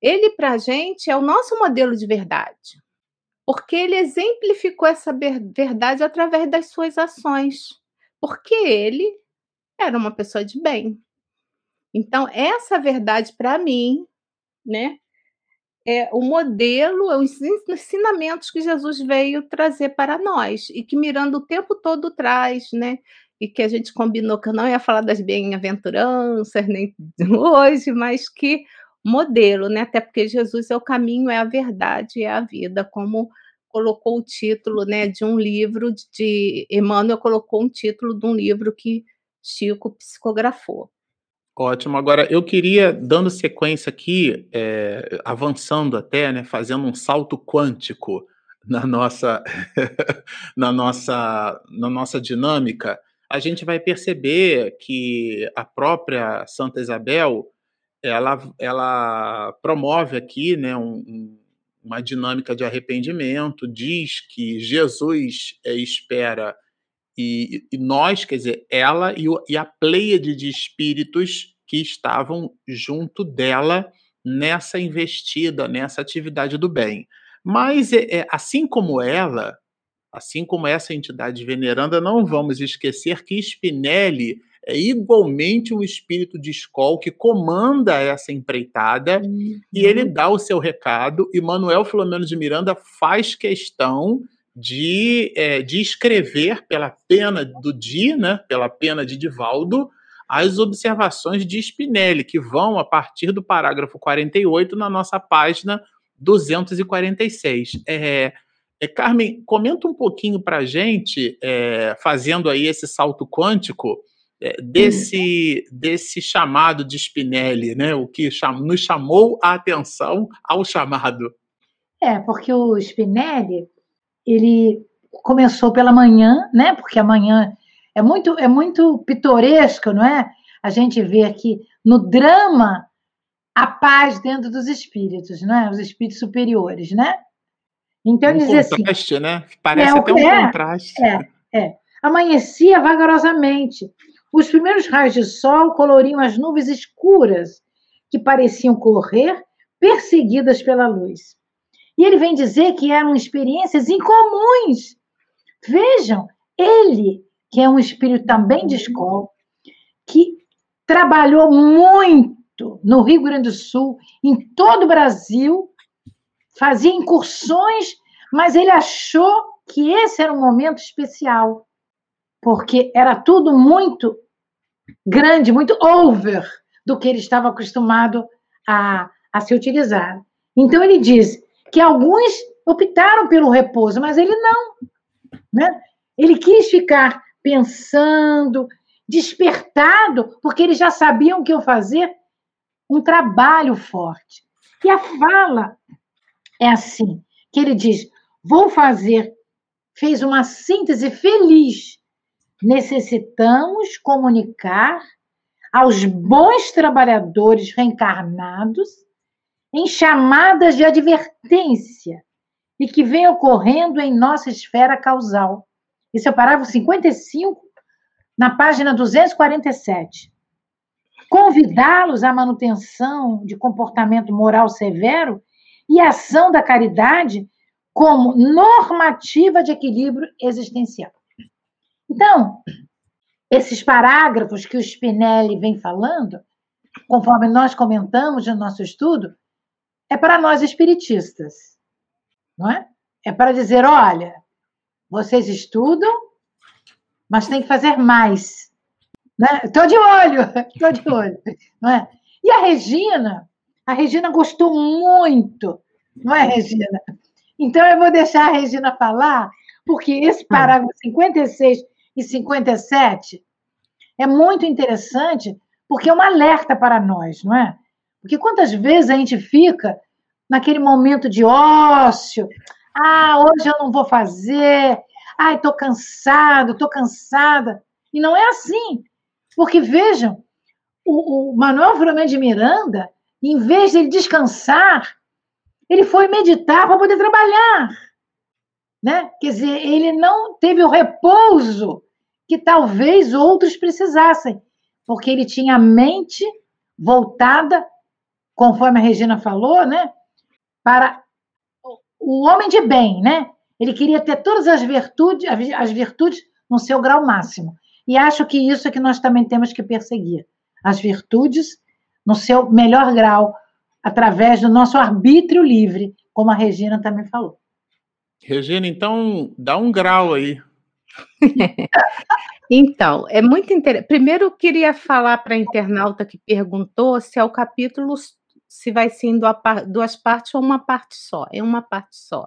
C: ele para a gente é o nosso modelo de verdade, porque ele exemplificou essa verdade através das suas ações, porque ele era uma pessoa de bem. Então, essa verdade para mim, né, é o modelo, é os ensinamentos que Jesus veio trazer para nós e que Miranda o tempo todo traz, né? E que a gente combinou que eu não ia falar das bem-aventuranças nem hoje, mas que modelo, né? Até porque Jesus é o caminho, é a verdade, é a vida, como colocou o título, né, de um livro de Emmanuel colocou um título de um livro que Chico psicografou.
B: Ótimo. Agora, eu queria, dando sequência aqui, é, avançando até, né, fazendo um salto quântico na nossa, na nossa, na nossa dinâmica, a gente vai perceber que a própria Santa Isabel ela, ela promove aqui né, um, uma dinâmica de arrependimento, diz que Jesus é, espera e, e, nós, quer dizer, ela e, o, e a pleiade de espíritos que estavam junto dela nessa investida, nessa atividade do bem. Mas, é assim como ela, Assim como essa entidade veneranda, não vamos esquecer que Spinelli é igualmente um espírito de escola que comanda essa empreitada uhum. e ele uhum. dá o seu recado. E Manuel Filomeno de Miranda faz questão de, é, de escrever pela pena do Di, né, pela pena de Divaldo, as observações de Spinelli, que vão a partir do parágrafo 48 na nossa página 246. É, é, Carmen, comenta um pouquinho para a gente, é, fazendo aí esse salto quântico, é, desse, desse chamado de Spinelli, né? o que cham, nos chamou a atenção ao chamado.
E: É, porque o Spinelli, ele começou pela manhã, né? porque amanhã é muito, é muito pitoresco, não é? A gente vê aqui no drama a paz dentro dos espíritos, não é? Os espíritos superiores, né?
B: Então, um ele diz assim. né? Parece é, até um é, contraste.
E: É, é. Amanhecia vagarosamente. Os primeiros raios de sol coloriam as nuvens escuras que pareciam correr, perseguidas pela luz. E ele vem dizer que eram experiências incomuns. Vejam, ele, que é um espírito também de escola, que trabalhou muito no Rio Grande do Sul, em todo o Brasil, fazia incursões, mas ele achou que esse era um momento especial, porque era tudo muito grande, muito over do que ele estava acostumado a, a se utilizar. Então ele diz que alguns optaram pelo repouso, mas ele não. Né? Ele quis ficar pensando, despertado, porque eles já sabiam que iam fazer um trabalho forte. E a fala é assim, que ele diz: vou fazer, fez uma síntese feliz. Necessitamos comunicar aos bons trabalhadores reencarnados em chamadas de advertência e que vem ocorrendo em nossa esfera causal. Esse é o parágrafo 55, na página 247. Convidá-los à manutenção de comportamento moral severo e ação da caridade como normativa de equilíbrio existencial. Então, esses parágrafos que o Spinelli vem falando conforme nós comentamos no nosso estudo, é para nós espiritistas, não é? É para dizer, olha, vocês estudam, mas tem que fazer mais. Né? Estou de olho, estou de olho. Não é? E a Regina, a Regina gostou muito, não é, Regina? Então eu vou deixar a Regina falar, porque esse ah. parágrafo 56 e 57 é muito interessante, porque é um alerta para nós, não é? Porque quantas vezes a gente fica naquele momento de ócio, ah, hoje eu não vou fazer, ai, estou cansado, estou cansada. E não é assim. Porque, vejam, o, o Manuel Filomeno de Miranda, em vez de ele descansar, ele foi meditar para poder trabalhar. Né? Quer dizer, ele não teve o repouso que talvez outros precisassem, porque ele tinha a mente voltada, conforme a Regina falou, né, para o homem de bem, né? Ele queria ter todas as virtudes, as virtudes no seu grau máximo. E acho que isso é que nós também temos que perseguir. As virtudes no seu melhor grau, através do nosso arbítrio livre, como a Regina também falou.
B: Regina, então dá um grau aí.
C: então, é muito interessante. Primeiro, eu queria falar para a internauta que perguntou se é o capítulo, se vai sendo duas partes ou uma parte só. É uma parte só,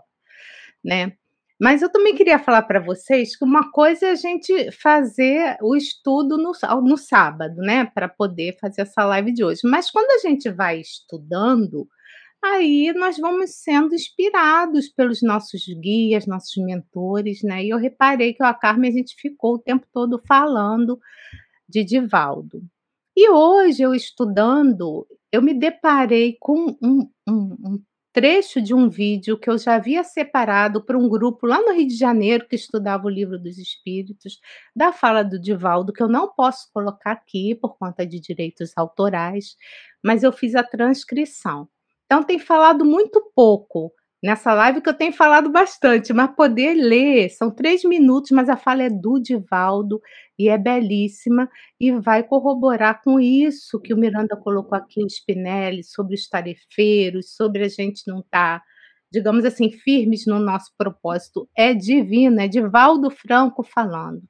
C: né? Mas eu também queria falar para vocês que uma coisa é a gente fazer o estudo no, no sábado, né? Para poder fazer essa live de hoje. Mas quando a gente vai estudando, aí nós vamos sendo inspirados pelos nossos guias, nossos mentores, né? E eu reparei que a Carmen a gente ficou o tempo todo falando de Divaldo. E hoje eu estudando, eu me deparei com um, um, um trecho de um vídeo que eu já havia separado para um grupo lá no Rio de Janeiro que estudava o livro dos Espíritos, da fala do Divaldo, que eu não posso colocar aqui por conta de direitos autorais, mas eu fiz a transcrição. Então, tem falado muito pouco nessa live que eu tenho falado bastante, mas poder ler, são três minutos, mas a fala é do Divaldo e é belíssima e vai corroborar com isso que o Miranda colocou aqui, o Spinelli, sobre os tarefeiros, sobre a gente não estar, tá, digamos assim, firmes no nosso propósito. É divino, é Divaldo Franco falando.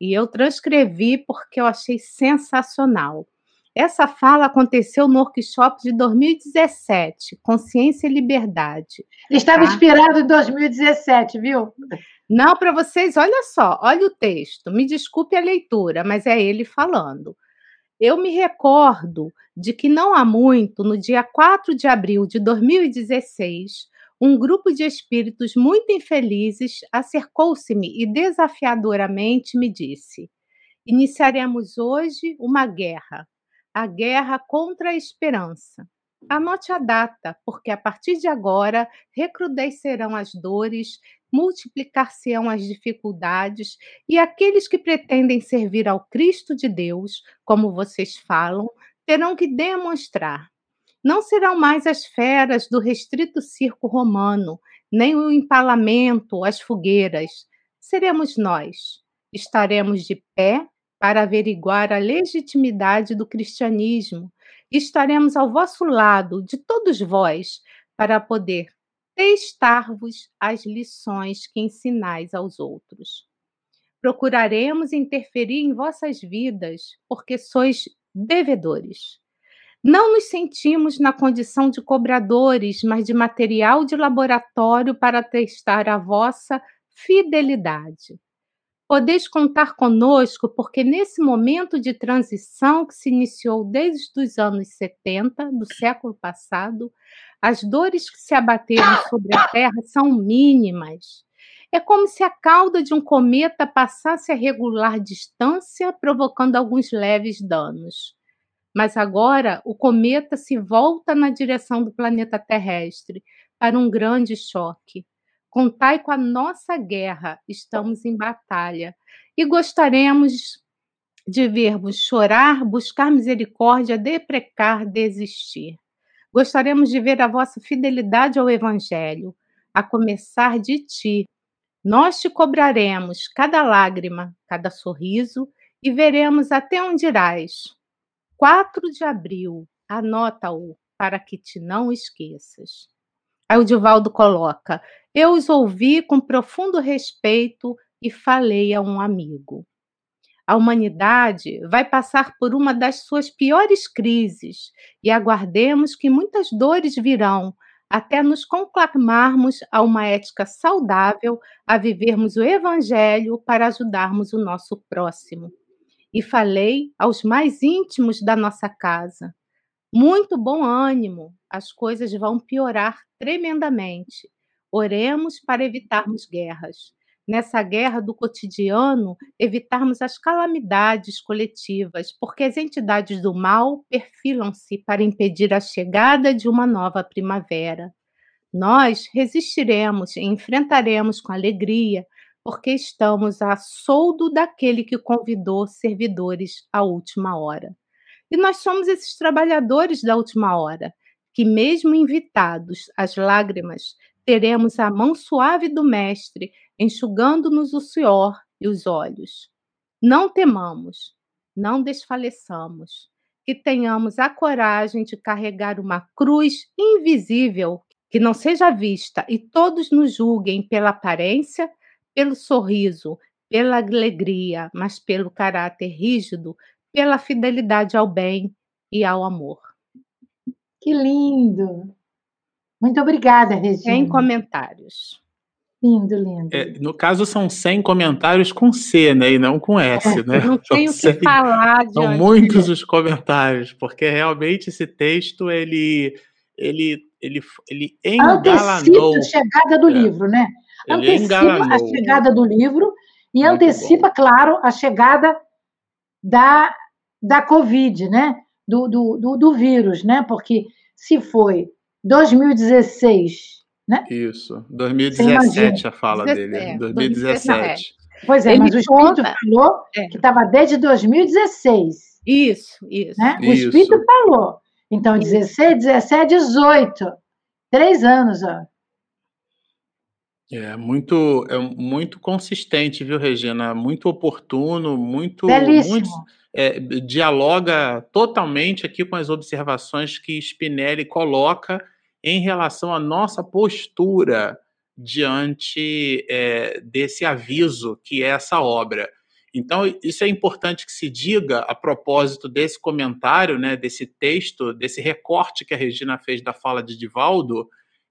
C: E eu transcrevi porque eu achei sensacional. Essa fala aconteceu no workshop de 2017, Consciência e Liberdade.
E: Estava tá? inspirado em 2017, viu?
C: Não, para vocês, olha só, olha o texto. Me desculpe a leitura, mas é ele falando. Eu me recordo de que não há muito, no dia 4 de abril de 2016, um grupo de espíritos muito infelizes acercou-se-me e desafiadoramente me disse: Iniciaremos hoje uma guerra a guerra contra a esperança. Anote a data, porque a partir de agora recrudescerão as dores, multiplicar-se-ão as dificuldades, e aqueles que pretendem servir ao Cristo de Deus, como vocês falam, terão que demonstrar. Não serão mais as feras do restrito circo romano, nem o empalamento, as fogueiras. Seremos nós. Estaremos de pé para averiguar a legitimidade do cristianismo. Estaremos ao vosso lado, de todos vós, para poder testar-vos as lições que ensinais aos outros. Procuraremos interferir em vossas vidas, porque sois devedores. Não nos sentimos na condição de cobradores, mas de material de laboratório para testar a vossa fidelidade. Podeis contar conosco, porque nesse momento de transição que se iniciou desde os anos 70 do século passado, as dores que se abateram sobre a Terra são mínimas. É como se a cauda de um cometa passasse a regular distância, provocando alguns leves danos. Mas agora o cometa se volta na direção do planeta terrestre para um grande choque. Contai com a nossa guerra, estamos em batalha. E gostaríamos de vermos chorar, buscar misericórdia, deprecar, desistir. Gostaríamos de ver a vossa fidelidade ao Evangelho, a começar de ti. Nós te cobraremos cada lágrima, cada sorriso, e veremos até onde irás. 4 de abril. Anota-o para que te não esqueças. Aí o Divaldo coloca: Eu os ouvi com profundo respeito e falei a um amigo. A humanidade vai passar por uma das suas piores crises e aguardemos que muitas dores virão até nos conclamarmos a uma ética saudável, a vivermos o evangelho para ajudarmos o nosso próximo. E falei aos mais íntimos da nossa casa: muito bom ânimo, as coisas vão piorar tremendamente. Oremos para evitarmos guerras nessa guerra do cotidiano, evitarmos as calamidades coletivas, porque as entidades do mal perfilam-se para impedir a chegada de uma nova primavera. Nós resistiremos e enfrentaremos com alegria, porque estamos a soldo daquele que convidou servidores à última hora. E nós somos esses trabalhadores da última hora, que, mesmo invitados às lágrimas, teremos a mão suave do Mestre enxugando-nos o suor e os olhos. Não temamos, não desfaleçamos, que tenhamos a coragem de carregar uma cruz invisível que não seja vista e todos nos julguem pela aparência, pelo sorriso, pela alegria, mas pelo caráter rígido, pela fidelidade ao bem e ao amor.
E: Que lindo! Muito obrigada, Regina.
C: Sem comentários.
E: Lindo, lindo.
B: É, no caso, são 100 comentários com C, né? E não com S, é, né?
C: Não tenho o que falar de
B: São muitos os comentários, porque realmente esse texto, ele, ele, ele, ele engalanou.
E: Antecipa a chegada do é. livro, né? Ele antecipa engalanou. a chegada do livro e Muito antecipa, bom. claro, a chegada da, da Covid, né? Do, do, do, do vírus, né? Porque se foi 2016 né?
B: Isso, 2017 a fala dele, é, 2017.
E: Pois é, Ele mas o Espírito conta, falou é. que estava desde 2016.
C: Isso, isso.
E: Né? O Espírito isso. falou. Então, 16, 17, 18. Três anos, ó.
B: É muito, é muito consistente, viu, Regina? Muito oportuno, muito. Belíssimo. Muito, é, dialoga totalmente aqui com as observações que Spinelli coloca em relação à nossa postura diante é, desse aviso que é essa obra. Então, isso é importante que se diga a propósito desse comentário, né, desse texto, desse recorte que a Regina fez da fala de Divaldo,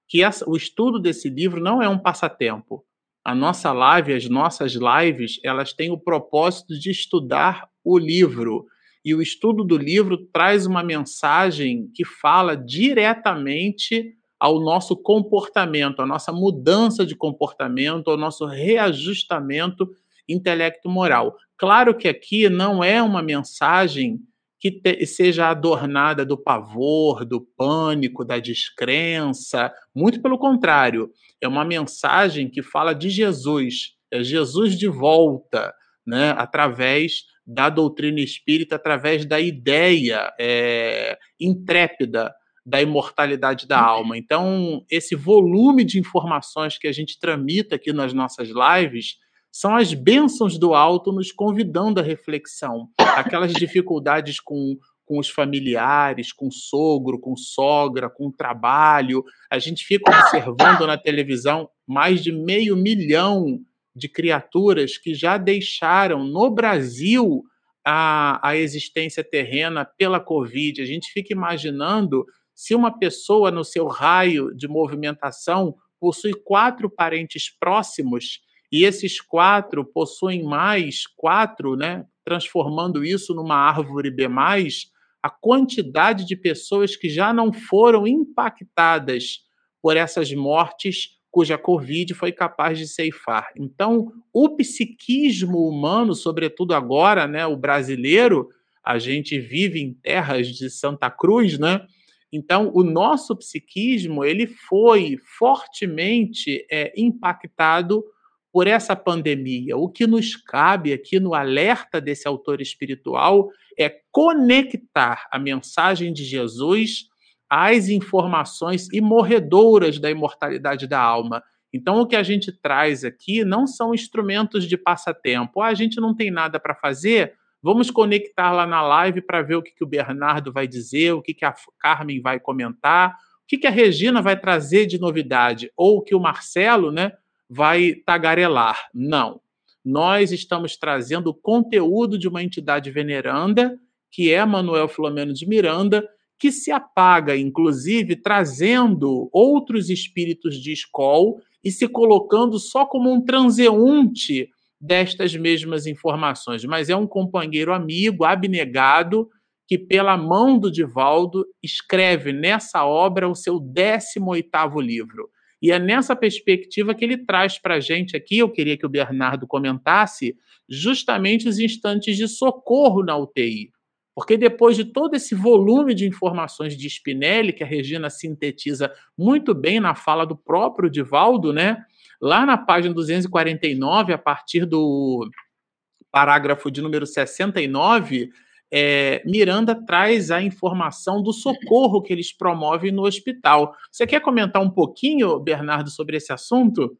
B: que essa, o estudo desse livro não é um passatempo. A nossa live, as nossas lives, elas têm o propósito de estudar o livro, e o estudo do livro traz uma mensagem que fala diretamente ao nosso comportamento, à nossa mudança de comportamento, ao nosso reajustamento intelecto-moral. Claro que aqui não é uma mensagem que te, seja adornada do pavor, do pânico, da descrença, muito pelo contrário, é uma mensagem que fala de Jesus, é Jesus de volta, né, através da doutrina espírita através da ideia é, intrépida da imortalidade da alma. Então, esse volume de informações que a gente tramita aqui nas nossas lives são as bênçãos do alto nos convidando à reflexão. Aquelas dificuldades com, com os familiares, com sogro, com sogra, com trabalho. A gente fica observando na televisão mais de meio milhão de criaturas que já deixaram no Brasil a, a existência terrena pela Covid. A gente fica imaginando se uma pessoa no seu raio de movimentação possui quatro parentes próximos e esses quatro possuem mais quatro, né, transformando isso numa árvore B+, a quantidade de pessoas que já não foram impactadas por essas mortes cuja Covid foi capaz de ceifar. Então, o psiquismo humano, sobretudo agora, né, o brasileiro, a gente vive em terras de Santa Cruz, né? Então, o nosso psiquismo ele foi fortemente é, impactado por essa pandemia. O que nos cabe aqui no alerta desse autor espiritual é conectar a mensagem de Jesus as informações imorredoras da imortalidade da alma. Então, o que a gente traz aqui não são instrumentos de passatempo. Ah, a gente não tem nada para fazer, Vamos conectar lá na live para ver o que, que o Bernardo vai dizer, o que, que a Carmen vai comentar, o que, que a Regina vai trazer de novidade, ou o que o Marcelo né, vai tagarelar. Não. Nós estamos trazendo conteúdo de uma entidade veneranda, que é Manuel Filomeno de Miranda, que se apaga, inclusive, trazendo outros espíritos de escola e se colocando só como um transeunte destas mesmas informações, mas é um companheiro amigo, abnegado, que pela mão do Divaldo escreve nessa obra o seu 18º livro. E é nessa perspectiva que ele traz para a gente aqui, eu queria que o Bernardo comentasse, justamente os instantes de socorro na UTI. Porque depois de todo esse volume de informações de Spinelli, que a Regina sintetiza muito bem na fala do próprio Divaldo, né? Lá na página 249, a partir do parágrafo de número 69, é, Miranda traz a informação do socorro que eles promovem no hospital. Você quer comentar um pouquinho, Bernardo, sobre esse assunto?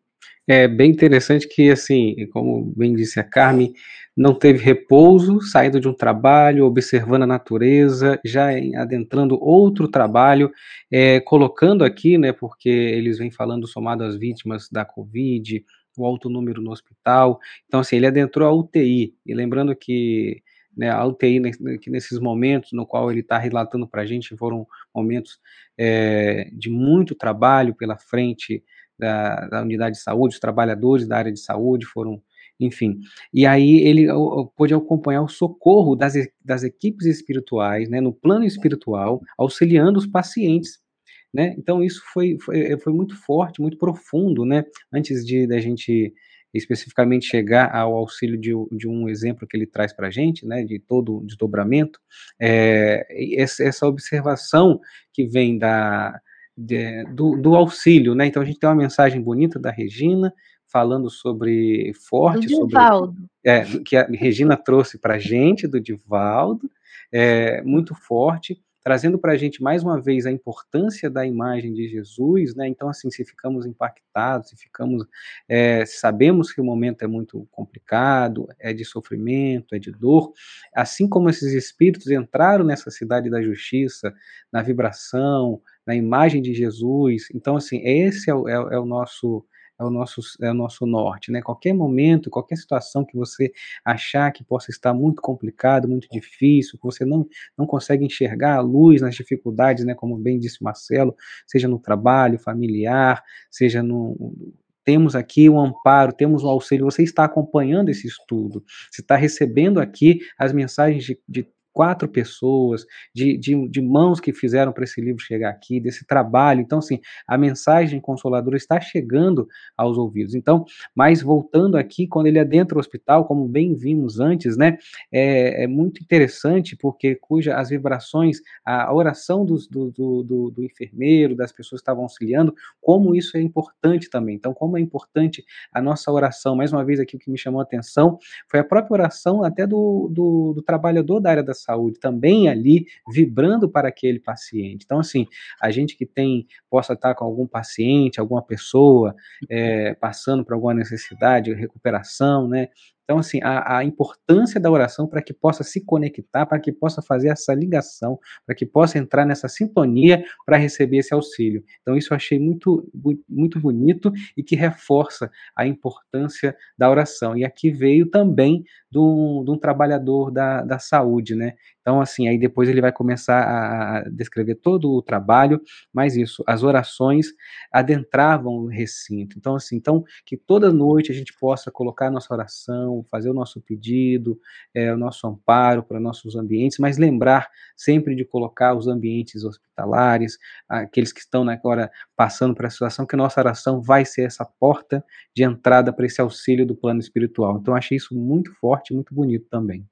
D: É bem interessante que, assim, como bem disse a Carmen, não teve repouso, saindo de um trabalho, observando a natureza, já adentrando outro trabalho, é, colocando aqui, né, porque eles vêm falando somado às vítimas da Covid, o alto número no hospital, então, assim, ele adentrou a UTI, e lembrando que né, a UTI que nesses momentos no qual ele está relatando para a gente foram momentos é, de muito trabalho pela frente, da, da unidade de saúde, os trabalhadores da área de saúde foram enfim. E aí ele pôde acompanhar o socorro das, das equipes espirituais, né, no plano espiritual, auxiliando os pacientes. Né? Então isso foi, foi, foi muito forte, muito profundo, né? Antes de da gente especificamente chegar ao auxílio de, de um exemplo que ele traz para a gente, né, de todo o desdobramento, é, essa, essa observação que vem da, de, do, do, auxílio, né? Então a gente tem uma mensagem bonita da Regina falando sobre forte, do sobre é, que a Regina trouxe para a gente do Divaldo, é, muito forte, trazendo para a gente mais uma vez a importância da imagem de Jesus, né? Então assim, se ficamos impactados, se ficamos, é, sabemos que o momento é muito complicado, é de sofrimento, é de dor, assim como esses espíritos entraram nessa cidade da justiça, na vibração, na imagem de Jesus. Então, assim, esse é o, é, é o nosso é o nosso é o nosso norte, né? Qualquer momento, qualquer situação que você achar que possa estar muito complicado, muito difícil, que você não não consegue enxergar a luz nas dificuldades, né? Como bem disse Marcelo, seja no trabalho familiar, seja no temos aqui um amparo, temos um auxílio, você está acompanhando esse estudo, você está recebendo aqui as mensagens de, de quatro pessoas, de, de, de mãos que fizeram para esse livro chegar aqui, desse trabalho. Então, assim, a mensagem consoladora está chegando aos ouvidos. Então, mas voltando aqui, quando ele adentra o hospital, como bem vimos antes, né, é, é muito interessante, porque cuja as vibrações, a oração do, do, do, do enfermeiro, das pessoas que estavam auxiliando, como isso é importante também. Então, como é importante a nossa oração, mais uma vez aqui o que me chamou a atenção, foi a própria oração até do, do, do trabalhador da área da saúde também ali vibrando para aquele paciente. Então, assim, a gente que tem, possa estar com algum paciente, alguma pessoa é, passando por alguma necessidade, recuperação, né? Então, assim, a, a importância da oração para que possa se conectar, para que possa fazer essa ligação, para que possa entrar nessa sintonia para receber esse auxílio. Então, isso eu achei muito, muito bonito e que reforça a importância da oração. E aqui veio também de um, de um trabalhador da, da saúde, né? Então, assim, aí depois ele vai começar a descrever todo o trabalho, mas isso, as orações adentravam o recinto. Então, assim, então, que toda noite a gente possa colocar a nossa oração, fazer o nosso pedido, é, o nosso amparo para nossos ambientes, mas lembrar sempre de colocar os ambientes hospitalares, aqueles que estão agora passando por essa situação, que nossa oração vai ser essa porta de entrada para esse auxílio do plano espiritual. Então, achei isso muito forte, muito bonito também.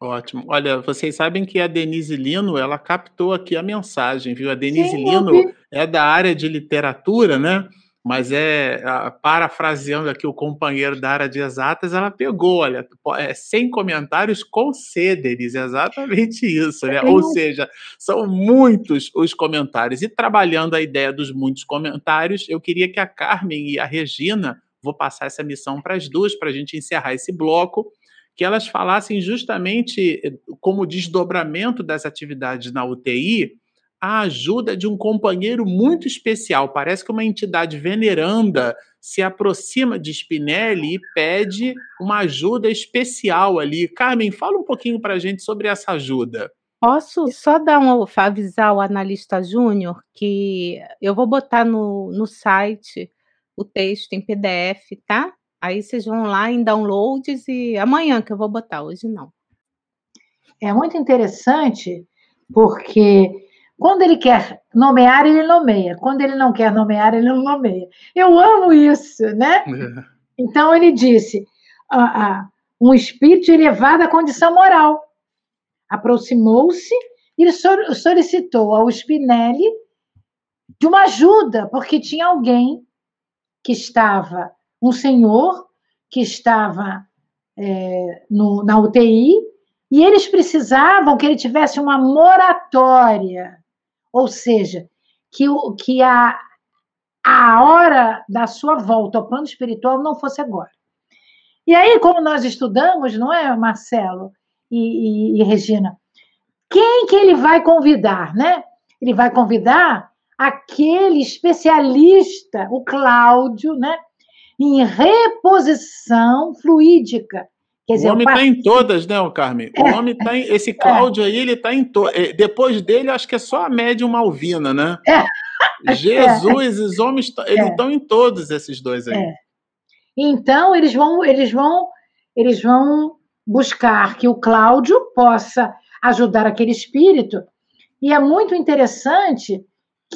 B: Ótimo. Olha, vocês sabem que a Denise Lino, ela captou aqui a mensagem, viu? A Denise Sim, Lino é da área de literatura, né? Mas é, parafraseando aqui o companheiro da área de exatas, ela pegou, olha, é, sem comentários com Denise, exatamente isso, né? Ou seja, são muitos os comentários. E trabalhando a ideia dos muitos comentários, eu queria que a Carmen e a Regina, vou passar essa missão para as duas, para a gente encerrar esse bloco, que elas falassem justamente eh, como desdobramento das atividades na UTI, a ajuda de um companheiro muito especial. Parece que uma entidade veneranda se aproxima de Spinelli e pede uma ajuda especial ali. Carmen, fala um pouquinho para a gente sobre essa ajuda.
C: Posso só dar um, avisar o analista júnior que eu vou botar no, no site o texto em PDF, tá? Aí vocês vão lá em downloads e amanhã que eu vou botar, hoje não.
E: É muito interessante porque quando ele quer nomear, ele nomeia. Quando ele não quer nomear, ele não nomeia. Eu amo isso, né? É. Então ele disse: ah, ah, um espírito elevado à condição moral. Aproximou-se e solicitou ao Spinelli de uma ajuda, porque tinha alguém que estava, um senhor que estava é, no, na UTI, e eles precisavam que ele tivesse uma moratória ou seja, que, que a, a hora da sua volta ao plano espiritual não fosse agora. E aí, como nós estudamos, não é, Marcelo e, e, e Regina? Quem que ele vai convidar, né? Ele vai convidar aquele especialista, o Cláudio, né? Em reposição fluídica.
B: Quer dizer, o homem está em todas, né, o Carmen? É, o homem está em. Esse é. Cláudio é. aí, ele está em todas. É, depois dele, acho que é só a médium Malvina, né? É. Jesus, os homens eles estão em todos esses dois aí. É.
E: Então, eles vão, eles vão, eles vão buscar que o Cláudio possa ajudar aquele espírito. E é muito interessante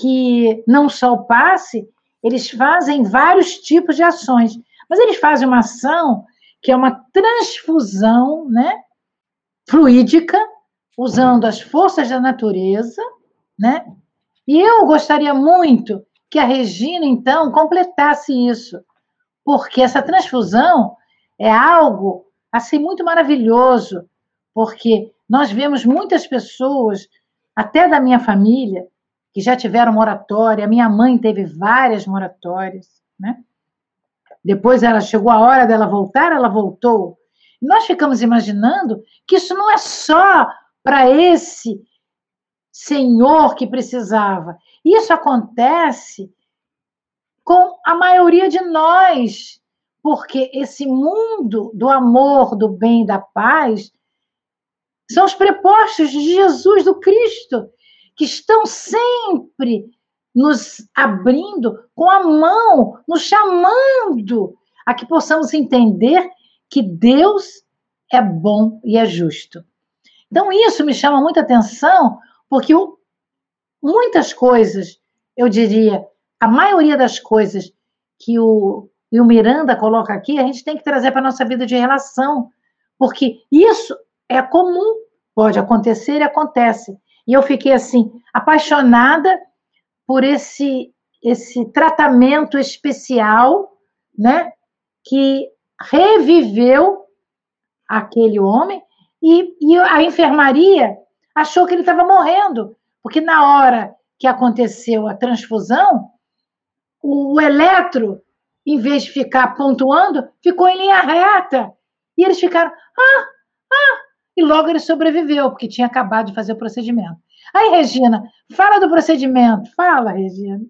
E: que não só o passe, eles fazem vários tipos de ações, mas eles fazem uma ação que é uma transfusão né, fluídica, usando as forças da natureza, né? E eu gostaria muito que a Regina, então, completasse isso, porque essa transfusão é algo assim muito maravilhoso, porque nós vemos muitas pessoas, até da minha família, que já tiveram moratória, minha mãe teve várias moratórias, né? Depois ela chegou a hora dela voltar, ela voltou. Nós ficamos imaginando que isso não é só para esse senhor que precisava. Isso acontece com a maioria de nós, porque esse mundo do amor, do bem da paz são os prepostos de Jesus, do Cristo, que estão sempre nos abrindo com a mão, nos chamando a que possamos entender que Deus é bom e é justo. Então, isso me chama muita atenção, porque muitas coisas, eu diria, a maioria das coisas que o, e o Miranda coloca aqui, a gente tem que trazer para a nossa vida de relação, porque isso é comum, pode acontecer e acontece. E eu fiquei assim, apaixonada por esse esse tratamento especial, né, que reviveu aquele homem e, e a enfermaria achou que ele estava morrendo, porque na hora que aconteceu a transfusão, o, o eletro, em vez de ficar pontuando, ficou em linha reta. E eles ficaram, ah, ah, e logo ele sobreviveu, porque tinha acabado de fazer o procedimento. Aí, Regina, fala do procedimento. Fala, Regina.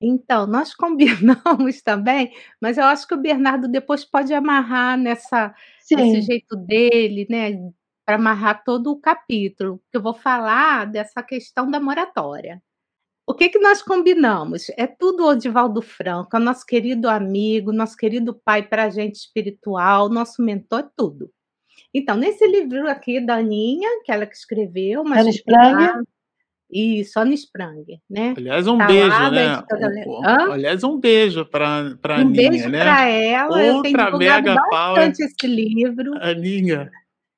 C: Então, nós combinamos também, mas eu acho que o Bernardo depois pode amarrar nessa, nesse jeito dele, né? Para amarrar todo o capítulo, que eu vou falar dessa questão da moratória. O que, que nós combinamos? É tudo o Divaldo Franco, é nosso querido amigo, nosso querido pai para a gente espiritual, nosso mentor, tudo. Então, nesse livro aqui da Aninha, que ela que escreveu, mas
E: Ana Spranger.
C: Isso, Ana Spranger, né?
B: Aliás, um tá beijo, né? Um, aliás, um beijo para a um Aninha, beijo
C: né? para ela. Outra eu tenho mega bastante esse livro.
B: Aninha.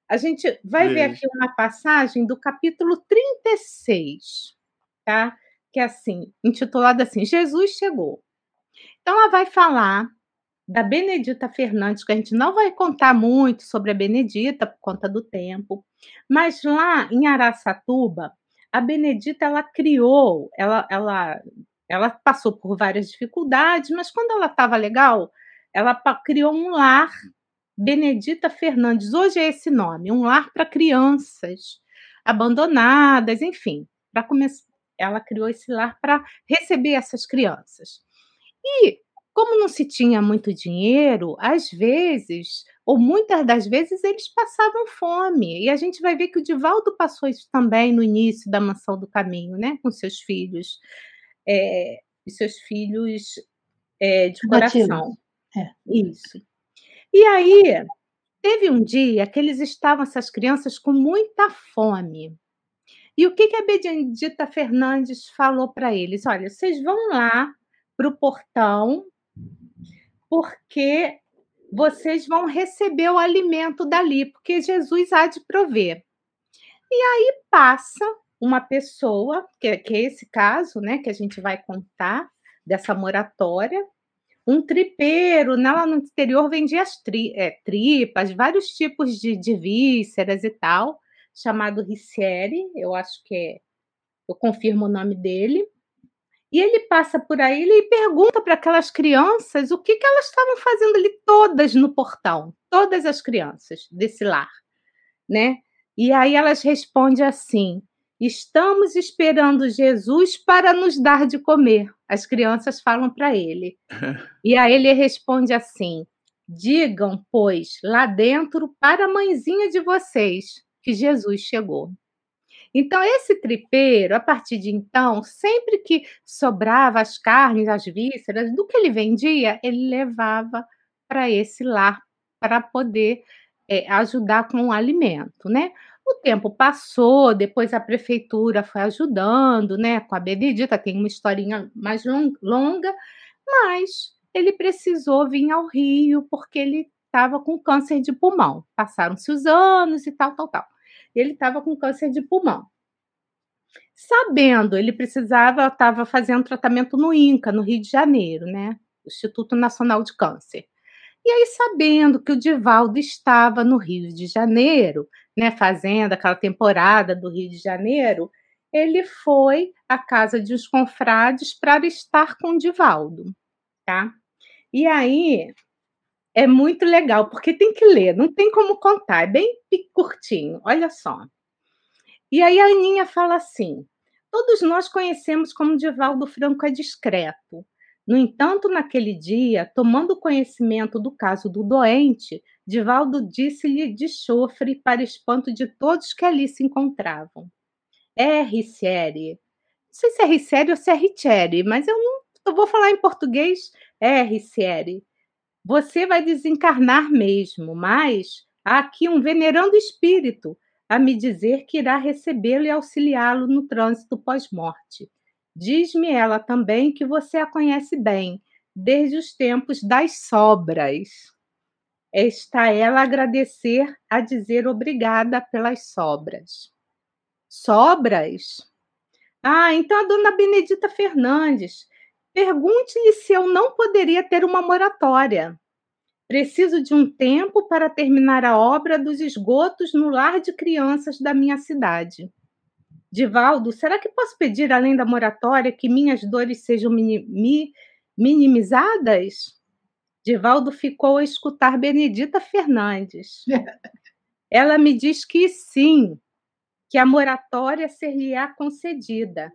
C: A gente vai beijo. ver aqui uma passagem do capítulo 36, tá? Que é assim, intitulada assim: Jesus chegou. Então, ela vai falar da Benedita Fernandes, que a gente não vai contar muito sobre a Benedita por conta do tempo, mas lá em Araçatuba, a Benedita ela criou, ela, ela, ela passou por várias dificuldades, mas quando ela estava legal, ela criou um lar Benedita Fernandes. Hoje é esse nome, um lar para crianças abandonadas, enfim, para começar, ela criou esse lar para receber essas crianças. E como não se tinha muito dinheiro, às vezes, ou muitas das vezes, eles passavam fome. E a gente vai ver que o Divaldo passou isso também no início da Mansão do Caminho, né? Com seus filhos, é, seus filhos é, de coração. É. Isso. E aí, teve um dia que eles estavam, essas crianças, com muita fome. E o que, que a Benedita Fernandes falou para eles? Olha, vocês vão lá para o portão porque vocês vão receber o alimento dali, porque Jesus há de prover. E aí passa uma pessoa, que, que é esse caso, né, que a gente vai contar, dessa moratória, um tripeiro, lá no interior vendia as tri, é, tripas, vários tipos de, de vísceras e tal, chamado Ricieri, eu acho que é, eu confirmo o nome dele. E ele passa por aí e pergunta para aquelas crianças o que, que elas estavam fazendo ali, todas no portão, todas as crianças desse lar, né? E aí elas respondem assim: estamos esperando Jesus para nos dar de comer. As crianças falam para ele. e aí ele responde assim: digam, pois, lá dentro para a mãezinha de vocês que Jesus chegou. Então, esse tripeiro, a partir de então, sempre que sobrava as carnes, as vísceras, do que ele vendia, ele levava para esse lar para poder é, ajudar com o alimento, né? O tempo passou, depois a prefeitura foi ajudando, né? Com a Benedita, tem uma historinha mais longa, mas ele precisou vir ao Rio porque ele estava com câncer de pulmão. Passaram-se os anos e tal, tal, tal ele estava com câncer de pulmão. Sabendo, ele precisava, estava fazendo tratamento no INCA, no Rio de Janeiro, né? Instituto Nacional de Câncer. E aí, sabendo que o Divaldo estava no Rio de Janeiro, né, fazendo aquela temporada do Rio de Janeiro, ele foi à casa de uns confrades para estar com o Divaldo, tá? E aí, é muito legal, porque tem que ler, não tem como contar, é bem curtinho, olha só. E aí a Aninha fala assim: todos nós conhecemos como Divaldo Franco é discreto. No entanto, naquele dia, tomando conhecimento do caso do doente, Divaldo disse-lhe de chofre para espanto de todos que ali se encontravam. É, Ricieri. Não sei se é Ricieri ou se é Ricieri, mas eu não eu vou falar em português. É, Ricieri. Você vai desencarnar mesmo, mas há aqui um venerando espírito a me dizer que irá recebê-lo e auxiliá-lo no trânsito pós-morte. Diz-me ela também que você a conhece bem, desde os tempos das sobras. Está ela a agradecer, a dizer obrigada pelas sobras. Sobras? Ah, então a dona Benedita Fernandes Pergunte-lhe se eu não poderia ter uma moratória. Preciso de um tempo para terminar a obra dos esgotos no lar de crianças da minha cidade. Divaldo, será que posso pedir, além da moratória, que minhas dores sejam minimizadas? Divaldo ficou a escutar Benedita Fernandes. Ela me diz que sim, que a moratória ser-lhe-á concedida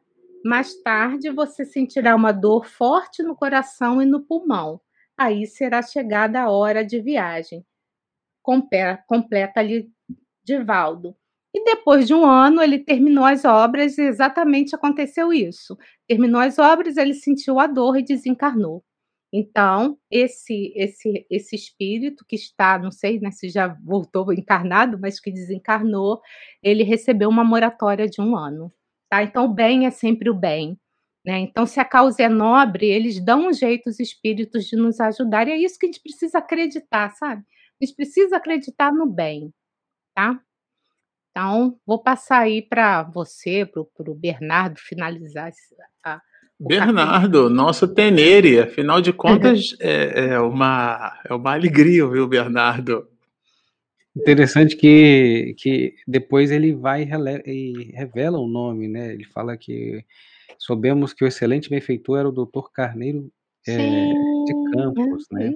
C: mais tarde, você sentirá uma dor forte no coração e no pulmão. Aí será chegada a hora de viagem. Completa-lhe Divaldo. E depois de um ano, ele terminou as obras e exatamente aconteceu isso. Terminou as obras, ele sentiu a dor e desencarnou. Então, esse esse esse espírito que está, não sei né, se já voltou encarnado, mas que desencarnou, ele recebeu uma moratória de um ano. Tá? Então, o bem é sempre o bem. Né? Então, se a causa é nobre, eles dão um jeito, os espíritos, de nos ajudar. E é isso que a gente precisa acreditar, sabe? A gente precisa acreditar no bem. Tá? Então, vou passar aí para você, para o Bernardo, finalizar
B: a, Bernardo, nosso tenere, afinal de contas, é, é, uma, é uma alegria ouvir o Bernardo.
D: Interessante que, que depois ele vai e revela o nome, né? Ele fala que soubemos que o excelente benfeitor era o doutor Carneiro é, de Campos, né?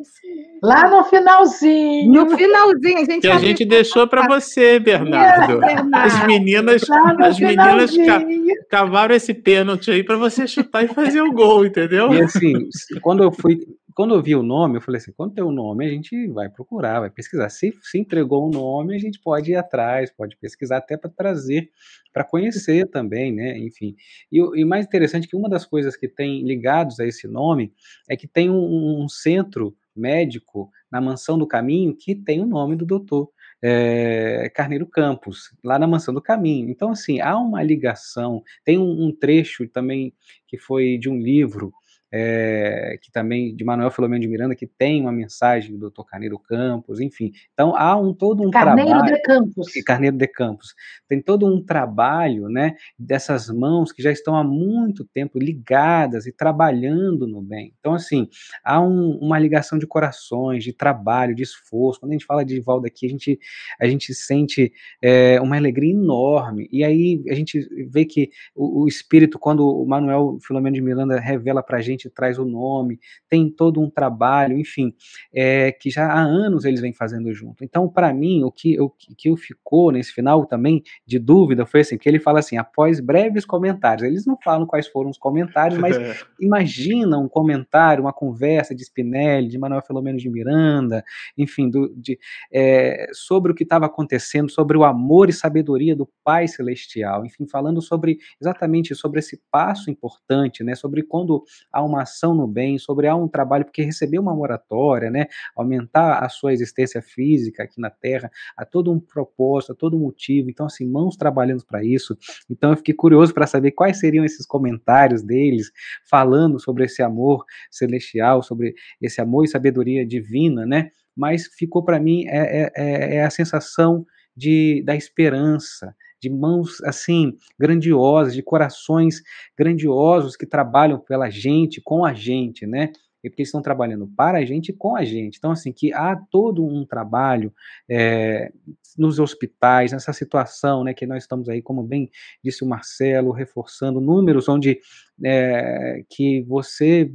E: Lá no finalzinho.
C: No finalzinho, a gente
B: Que a gente deixou para você, Bernardo. As meninas, as meninas ca cavaram esse pênalti aí para você chutar e fazer o gol, entendeu?
D: E assim, quando eu fui quando eu vi o nome, eu falei assim: quando tem o um nome, a gente vai procurar, vai pesquisar. Se, se entregou o um nome, a gente pode ir atrás, pode pesquisar até para trazer, para conhecer também, né? Enfim. E o mais interessante é que uma das coisas que tem ligados a esse nome é que tem um, um centro médico na Mansão do Caminho que tem o nome do doutor. É, Carneiro Campos, lá na Mansão do Caminho. Então, assim, há uma ligação. Tem um, um trecho também que foi de um livro é, que também de Manuel Filomeno de Miranda, que tem uma mensagem do Dr. Carneiro Campos, enfim. Então há um todo um
E: Carneiro
D: trabalho.
E: de Campos.
D: Carneiro de Campos. Tem todo um trabalho, né, dessas mãos que já estão há muito tempo ligadas e trabalhando no bem. Então, assim, há um, uma ligação de corações, de trabalho, de esforço. Quando a gente fala de Valdo aqui, a gente, a gente sente é, uma alegria enorme. E aí a gente vê que o, o Espírito, quando o Manuel Filomeno de Miranda revela para a gente gente traz o nome, tem todo um trabalho, enfim, é, que já há anos eles vêm fazendo junto. Então, para mim, o que, o que eu ficou nesse final também de dúvida foi assim, que ele fala assim, após breves comentários, eles não falam quais foram os comentários, mas imagina um comentário, uma conversa de Spinelli, de Manuel Filomeno de Miranda, enfim, do, de, é, sobre o que estava acontecendo, sobre o amor e sabedoria do Pai Celestial, enfim, falando sobre exatamente sobre esse passo importante, né, sobre quando há uma ação no bem, sobre há um trabalho, porque receber uma moratória, né, aumentar a sua existência física aqui na Terra, há todo um propósito, há todo um motivo, então assim, mãos trabalhando para isso, então eu fiquei curioso para saber quais seriam esses comentários deles, falando sobre esse amor celestial, sobre esse amor e sabedoria divina, né, mas ficou para mim é, é, é, é a sensação de, da esperança, de mãos assim grandiosas, de corações grandiosos que trabalham pela gente, com a gente, né? E porque estão trabalhando para a gente e com a gente. Então, assim, que há todo um trabalho é, nos hospitais, nessa situação, né, que nós estamos aí, como bem disse o Marcelo, reforçando números onde é, que você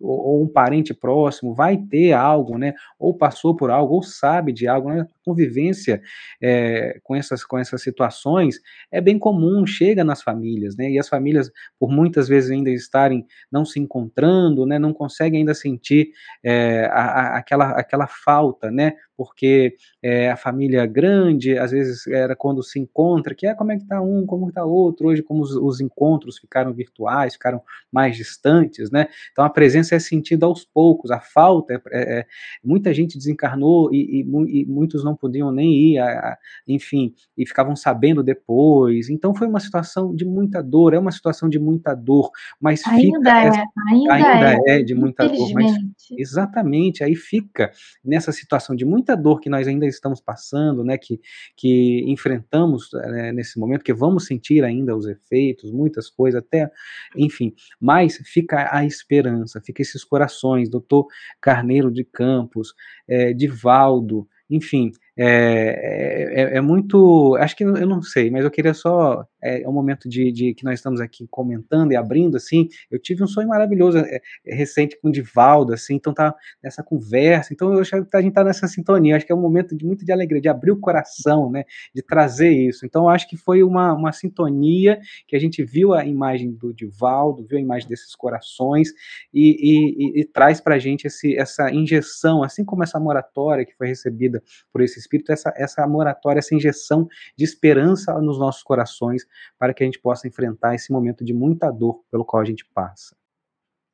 D: ou, um parente próximo vai ter algo, né, ou passou por algo, ou sabe de algo, né, convivência é, com, essas, com essas situações é bem comum, chega nas famílias, né, e as famílias, por muitas vezes ainda estarem não se encontrando, né, não conseguem ainda sentir é, a, a, aquela, aquela falta, né, porque é, a família grande, às vezes era quando se encontra, que é como é que está um, como está outro, hoje como os, os, encontros ficaram virtuais, ficaram mais distantes, né? Então a presença é sentida aos poucos, a falta, é, é, é muita gente desencarnou e, e, e, muitos não podiam nem ir, a, a, enfim, e ficavam sabendo depois. Então foi uma situação de muita dor, é uma situação de muita dor, mas
E: ainda
D: fica,
E: é, ainda,
D: ainda
E: é,
D: é de muita dor, mas exatamente, aí fica nessa situação de muita muita dor que nós ainda estamos passando, né, que, que enfrentamos né, nesse momento, que vamos sentir ainda os efeitos, muitas coisas, até, enfim, mas fica a esperança, fica esses corações, doutor Carneiro de Campos, é, Divaldo, enfim, é, é, é, muito. Acho que eu não sei, mas eu queria só. É, é momento de, de, que nós estamos aqui comentando e abrindo, assim. Eu tive um sonho maravilhoso é, é recente com o Divaldo, assim, então tá nessa conversa. Então eu acho que a gente tá nessa sintonia. Acho que é um momento de muito de alegria, de abrir o coração, né? De trazer isso. Então acho que foi uma, uma sintonia que a gente viu a imagem do Divaldo, viu a imagem desses corações e, e, e, e traz gente esse, essa injeção, assim como essa moratória que foi recebida por esses Espírito essa, essa moratória, essa injeção de esperança nos nossos corações para que a gente possa enfrentar esse momento de muita dor pelo qual a gente passa.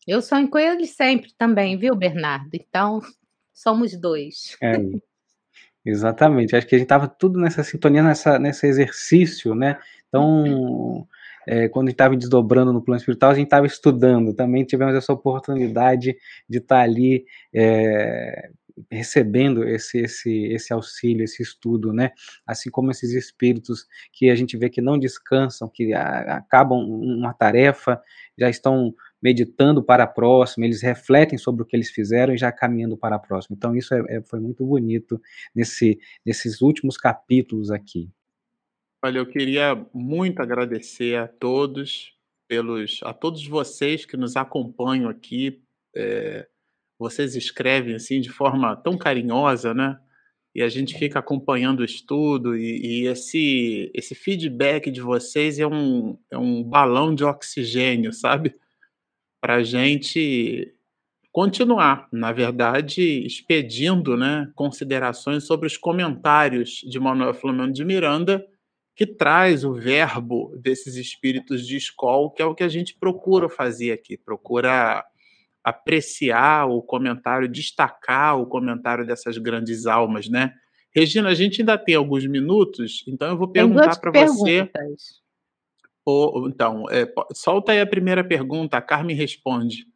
C: Eu sonho com ele sempre também, viu, Bernardo? Então, somos dois.
D: É, exatamente. Acho que a gente estava tudo nessa sintonia, nessa, nesse exercício, né? Então, é, quando a gente estava desdobrando no plano espiritual, a gente estava estudando. Também tivemos essa oportunidade de estar tá ali é, recebendo esse, esse, esse auxílio, esse estudo, né? Assim como esses espíritos que a gente vê que não descansam, que a, acabam uma tarefa, já estão meditando para a próxima, eles refletem sobre o que eles fizeram e já caminhando para a próxima. Então isso é, é, foi muito bonito nesse, nesses últimos capítulos aqui.
B: Olha, eu queria muito agradecer a todos pelos a todos vocês que nos acompanham aqui é, vocês escrevem assim de forma tão carinhosa, né? E a gente fica acompanhando o estudo e, e esse, esse feedback de vocês é um, é um balão de oxigênio, sabe? Para a gente continuar, na verdade, expedindo né, considerações sobre os comentários de Manuel Flamengo de Miranda, que traz o verbo desses espíritos de escola, que é o que a gente procura fazer aqui, procura apreciar o comentário, destacar o comentário dessas grandes almas, né? Regina, a gente ainda tem alguns minutos, então eu vou perguntar para você. Ou, então, é, solta aí a primeira pergunta, a Carmen responde.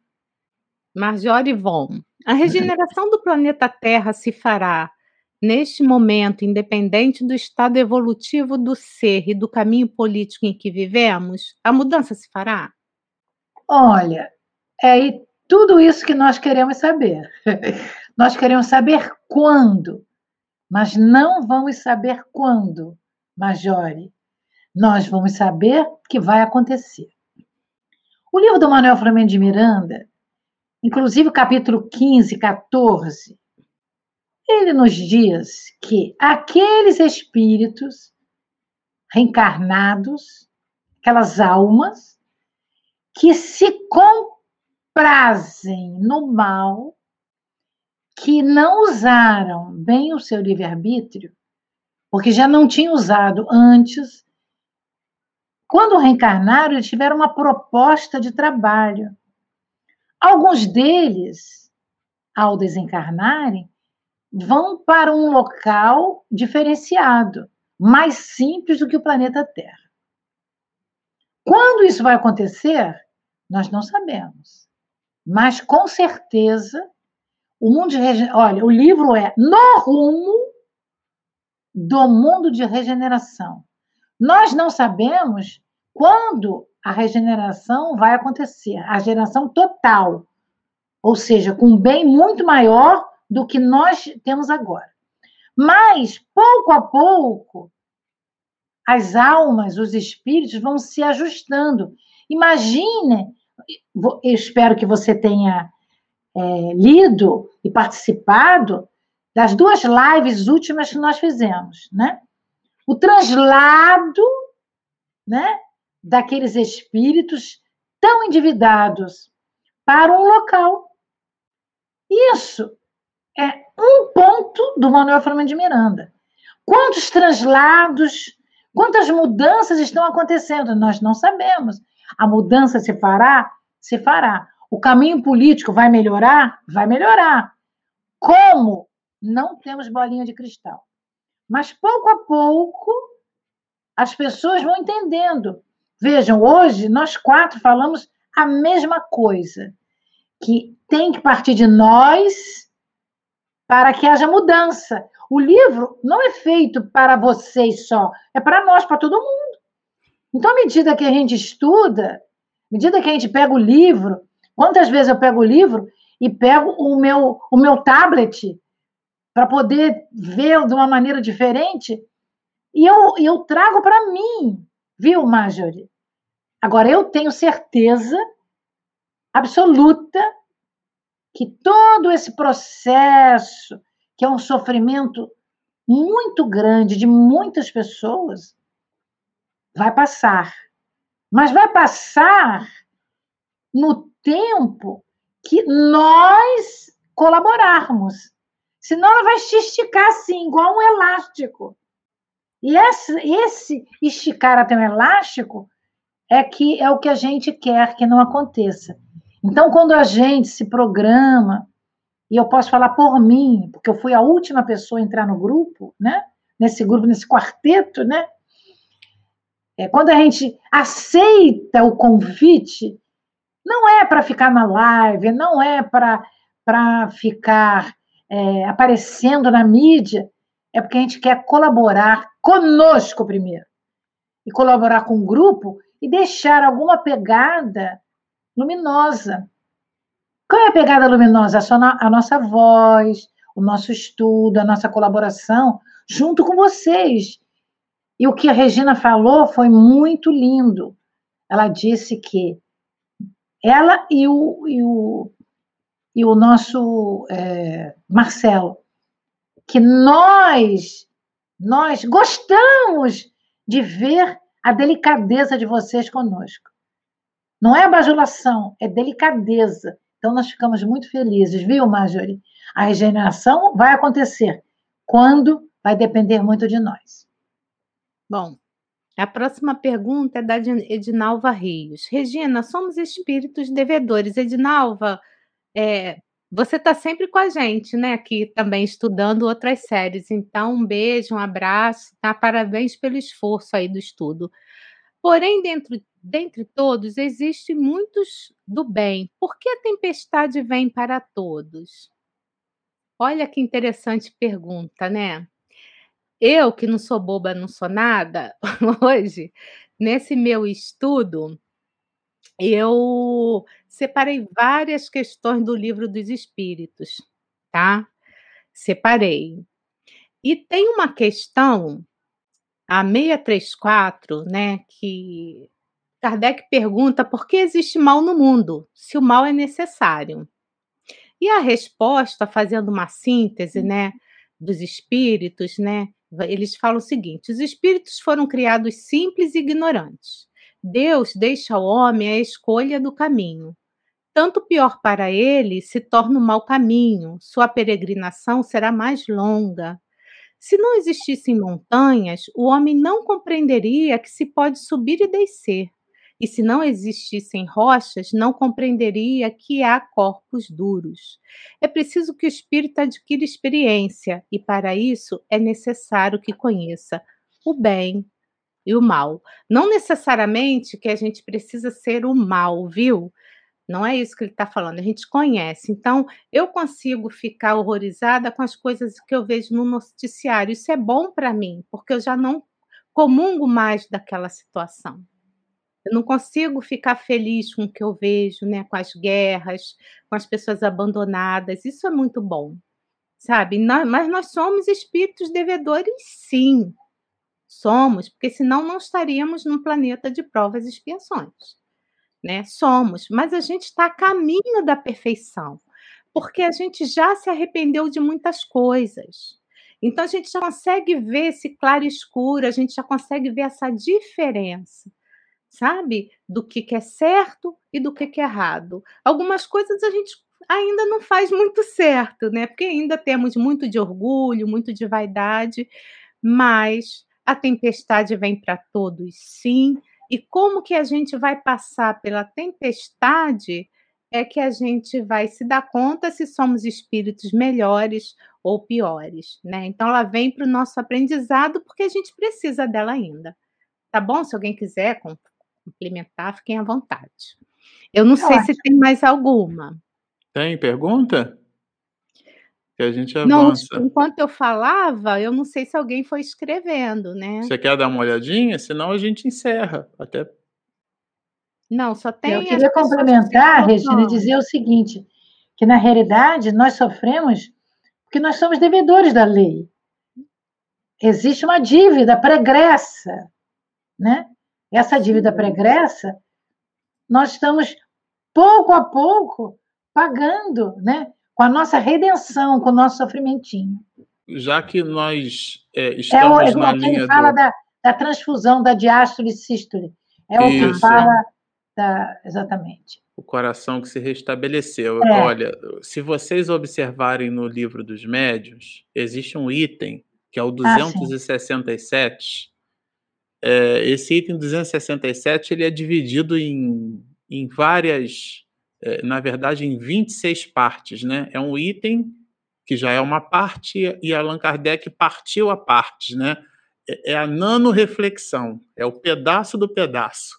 C: Marjorie Von, a regeneração do planeta Terra se fará neste momento, independente do estado evolutivo do ser e do caminho político em que vivemos? A mudança se fará?
E: Olha, é tudo isso que nós queremos saber. nós queremos saber quando, mas não vamos saber quando, Majore. Nós vamos saber que vai acontecer. O livro do Manuel Flamengo de Miranda inclusive o capítulo 15, 14, ele nos diz que aqueles espíritos reencarnados, aquelas almas que se comprazem no mal, que não usaram bem o seu livre-arbítrio, porque já não tinham usado antes, quando reencarnaram, eles tiveram uma proposta de trabalho Alguns deles, ao desencarnarem, vão para um local diferenciado, mais simples do que o planeta Terra. Quando isso vai acontecer, nós não sabemos. Mas com certeza, o mundo de olha, o livro é No rumo do mundo de regeneração. Nós não sabemos quando a regeneração vai acontecer, a geração total, ou seja, com um bem muito maior do que nós temos agora. Mas, pouco a pouco, as almas, os espíritos vão se ajustando. Imagine, espero que você tenha é, lido e participado das duas lives últimas que nós fizemos, né? O translado, né? daqueles espíritos tão endividados para um local. Isso é um ponto do Manuel Flamengo de Miranda. Quantos translados, quantas mudanças estão acontecendo? Nós não sabemos. A mudança se fará? Se fará. O caminho político vai melhorar? Vai melhorar. Como? Não temos bolinha de cristal. Mas pouco a pouco as pessoas vão entendendo Vejam, hoje nós quatro falamos a mesma coisa, que tem que partir de nós para que haja mudança. O livro não é feito para vocês só, é para nós, para todo mundo. Então, à medida que a gente estuda, medida que a gente pega o livro, quantas vezes eu pego o livro e pego o meu, o meu tablet para poder ver de uma maneira diferente, e eu, eu trago para mim Viu, Marjorie? Agora, eu tenho certeza absoluta que todo esse processo, que é um sofrimento muito grande de muitas pessoas, vai passar. Mas vai passar no tempo que nós colaborarmos. Senão ela vai se esticar assim, igual um elástico. E esse, esse esticar até um elástico é que é o que a gente quer que não aconteça. Então, quando a gente se programa, e eu posso falar por mim, porque eu fui a última pessoa a entrar no grupo, né? Nesse grupo, nesse quarteto, né? É, quando a gente aceita o convite, não é para ficar na live, não é para ficar é, aparecendo na mídia, é porque a gente quer colaborar conosco primeiro. E colaborar com o grupo e deixar alguma pegada luminosa. Qual é a pegada luminosa? A nossa voz, o nosso estudo, a nossa colaboração, junto com vocês. E o que a Regina falou foi muito lindo. Ela disse que ela e o, e o, e o nosso é, Marcelo, que nós, nós gostamos de ver a delicadeza de vocês conosco. Não é bajulação, é delicadeza. Então nós ficamos muito felizes, viu, Marjorie? A regeneração vai acontecer quando vai depender muito de nós.
C: Bom, a próxima pergunta é da Edinalva Rios. Regina, somos espíritos devedores. Edinalva, é, você está sempre com a gente, né? Aqui também estudando outras séries. Então, um beijo, um abraço, tá? Parabéns pelo esforço aí do estudo. Porém, dentro, dentre todos, existem muitos do bem. Por que a tempestade vem para todos? Olha que interessante pergunta, né? Eu, que não sou boba, não sou nada, hoje, nesse meu estudo, eu separei várias questões do livro dos espíritos, tá? Separei. E tem uma questão, a 634, né, que Kardec pergunta por que existe mal no mundo, se o mal é necessário. E a resposta, fazendo uma síntese, né, dos espíritos, né, eles falam o seguinte: os espíritos foram criados simples e ignorantes. Deus deixa ao homem a escolha do caminho. Tanto pior para ele se torna o mau caminho, sua peregrinação será mais longa. Se não existissem montanhas, o homem não compreenderia que se pode subir e descer. E se não existissem rochas, não compreenderia que há corpos duros. É preciso que o espírito adquira experiência, e para isso é necessário que conheça o bem e o mal. Não necessariamente que a gente precisa ser o mal, viu? Não é isso que ele está falando, a gente conhece. Então, eu consigo ficar horrorizada com as coisas que eu vejo no noticiário. Isso é bom para mim, porque eu já não comungo mais daquela situação. Eu não consigo ficar feliz com o que eu vejo, né? Com as guerras, com as pessoas abandonadas. Isso é muito bom, sabe? mas nós somos espíritos devedores, sim. Somos, porque senão não estaríamos num planeta de provas e expiações. Né? Somos, mas a gente está a caminho da perfeição, porque a gente já se arrependeu de muitas coisas. Então a gente já consegue ver esse claro e escuro, a gente já consegue ver essa diferença sabe? Do que, que é certo e do que, que é errado. Algumas coisas a gente ainda não faz muito certo, né? Porque ainda temos muito de orgulho, muito de vaidade, mas a tempestade vem para todos, sim. E como que a gente vai passar pela tempestade é que a gente vai se dar conta se somos espíritos melhores ou piores, né? Então ela vem para o nosso aprendizado porque a gente precisa dela ainda. Tá bom? Se alguém quiser complementar, fiquem à vontade. Eu não sei se tem mais alguma.
B: Tem pergunta? Que a gente avança.
C: Não, enquanto eu falava, eu não sei se alguém foi escrevendo, né?
B: Você quer dar uma olhadinha? Senão a gente encerra. Até.
C: Não, só tem.
E: Eu queria complementar, Regina, e dizer o seguinte: que na realidade nós sofremos porque nós somos devedores da lei. Existe uma dívida pregressa, né? Essa dívida pregressa, nós estamos pouco a pouco pagando, né? Com a nossa redenção, com o nosso sofrimentinho.
B: Já que nós é, estamos é o, é na linha
E: ele fala do... da, da, transfusão da diástole e sístole. É o Isso. que fala da, exatamente.
B: O coração que se restabeleceu. É. Olha, se vocês observarem no livro dos médios, existe um item que é o 267, ah, é, esse item 267 ele é dividido em, em várias, é, na verdade, em 26 partes. Né? É um item que já é uma parte e Allan Kardec partiu a partes. Né? É, é a nano-reflexão, é o pedaço do pedaço.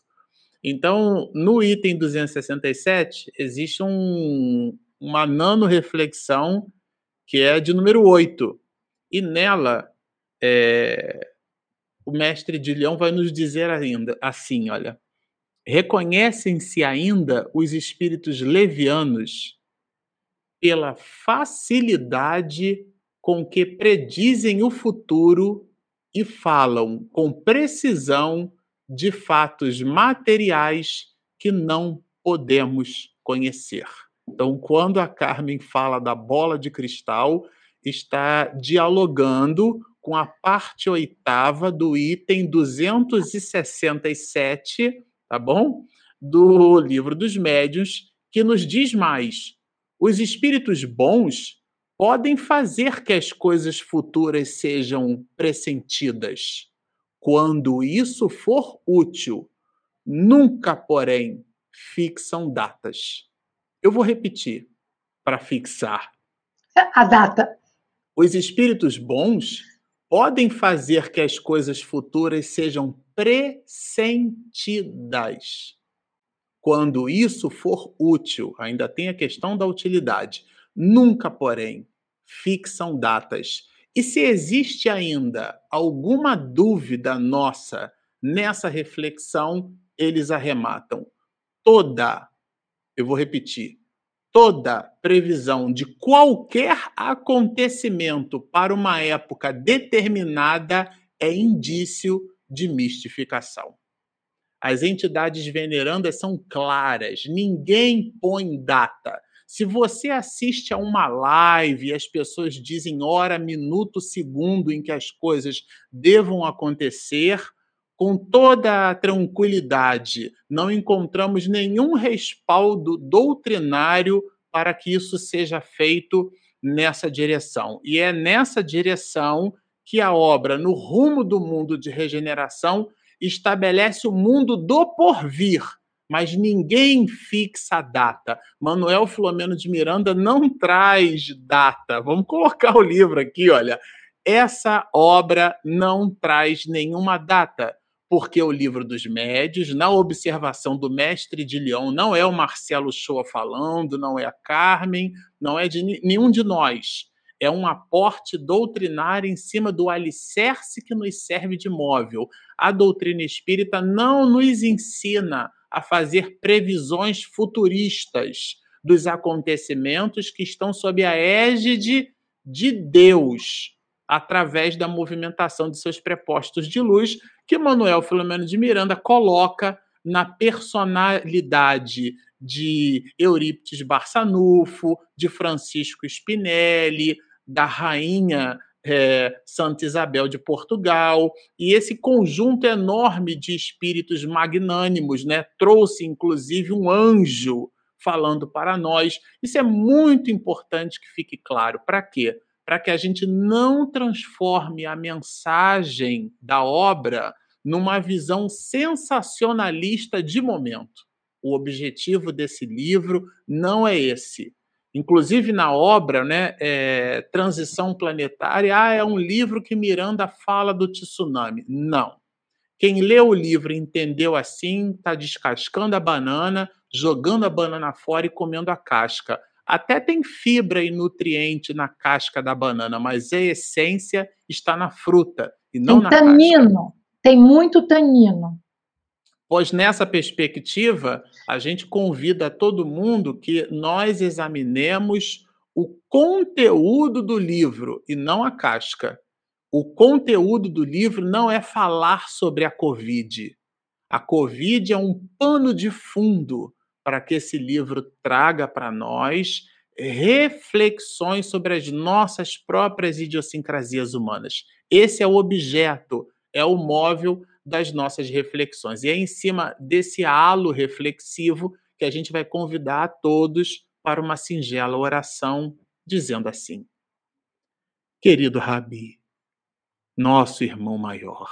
B: Então, no item 267, existe um, uma nano-reflexão que é de número 8. E nela, é, o mestre de Leão vai nos dizer ainda assim, olha, reconhecem-se ainda os espíritos levianos pela facilidade com que predizem o futuro e falam com precisão de fatos materiais que não podemos conhecer. Então, quando a Carmen fala da bola de cristal, está dialogando com a parte oitava do item 267, tá bom? Do livro dos médiuns, que nos diz mais: os espíritos bons podem fazer que as coisas futuras sejam pressentidas, quando isso for útil. Nunca, porém, fixam datas. Eu vou repetir para fixar.
E: A data.
B: Os espíritos bons podem fazer que as coisas futuras sejam pressentidas. Quando isso for útil, ainda tem a questão da utilidade. Nunca, porém, fixam datas. E se existe ainda alguma dúvida nossa nessa reflexão, eles arrematam. Toda, eu vou repetir, toda previsão de qualquer acontecimento para uma época determinada é indício de mistificação. As entidades venerandas são claras, ninguém põe data. Se você assiste a uma live e as pessoas dizem hora, minuto, segundo em que as coisas devam acontecer, com toda a tranquilidade, não encontramos nenhum respaldo doutrinário para que isso seja feito nessa direção. E é nessa direção que a obra, no rumo do mundo de regeneração, estabelece o mundo do porvir, mas ninguém fixa a data. Manuel Filomeno de Miranda não traz data. Vamos colocar o livro aqui, olha. Essa obra não traz nenhuma data porque o livro dos médios, na observação do mestre de Leão, não é o Marcelo Shoa falando, não é a Carmen, não é de nenhum de nós. É um aporte doutrinário em cima do alicerce que nos serve de móvel. A doutrina espírita não nos ensina a fazer previsões futuristas dos acontecimentos que estão sob a égide de Deus, através da movimentação de seus prepostos de luz, que Manuel Filomeno de Miranda coloca na personalidade de Eurípides Barçanufo, de Francisco Spinelli, da rainha é, Santa Isabel de Portugal, e esse conjunto enorme de espíritos magnânimos, né, trouxe inclusive um anjo falando para nós. Isso é muito importante que fique claro. Para quê? Para que a gente não transforme a mensagem da obra numa visão sensacionalista de momento. O objetivo desse livro não é esse. Inclusive na obra, né, é, Transição Planetária, ah, é um livro que Miranda fala do tsunami. Não. Quem leu o livro entendeu assim, está descascando a banana, jogando a banana fora e comendo a casca. Até tem fibra e nutriente na casca da banana, mas a essência está na fruta e não tem na
E: tanino. Casca. Tem muito tanino.
B: Pois nessa perspectiva, a gente convida todo mundo que nós examinemos o conteúdo do livro e não a casca. O conteúdo do livro não é falar sobre a Covid. A Covid é um pano de fundo para que esse livro traga para nós reflexões sobre as nossas próprias idiosincrasias humanas. Esse é o objeto, é o móvel das nossas reflexões. E é em cima desse halo reflexivo que a gente vai convidar a todos para uma singela oração, dizendo assim: Querido Rabi, nosso irmão maior,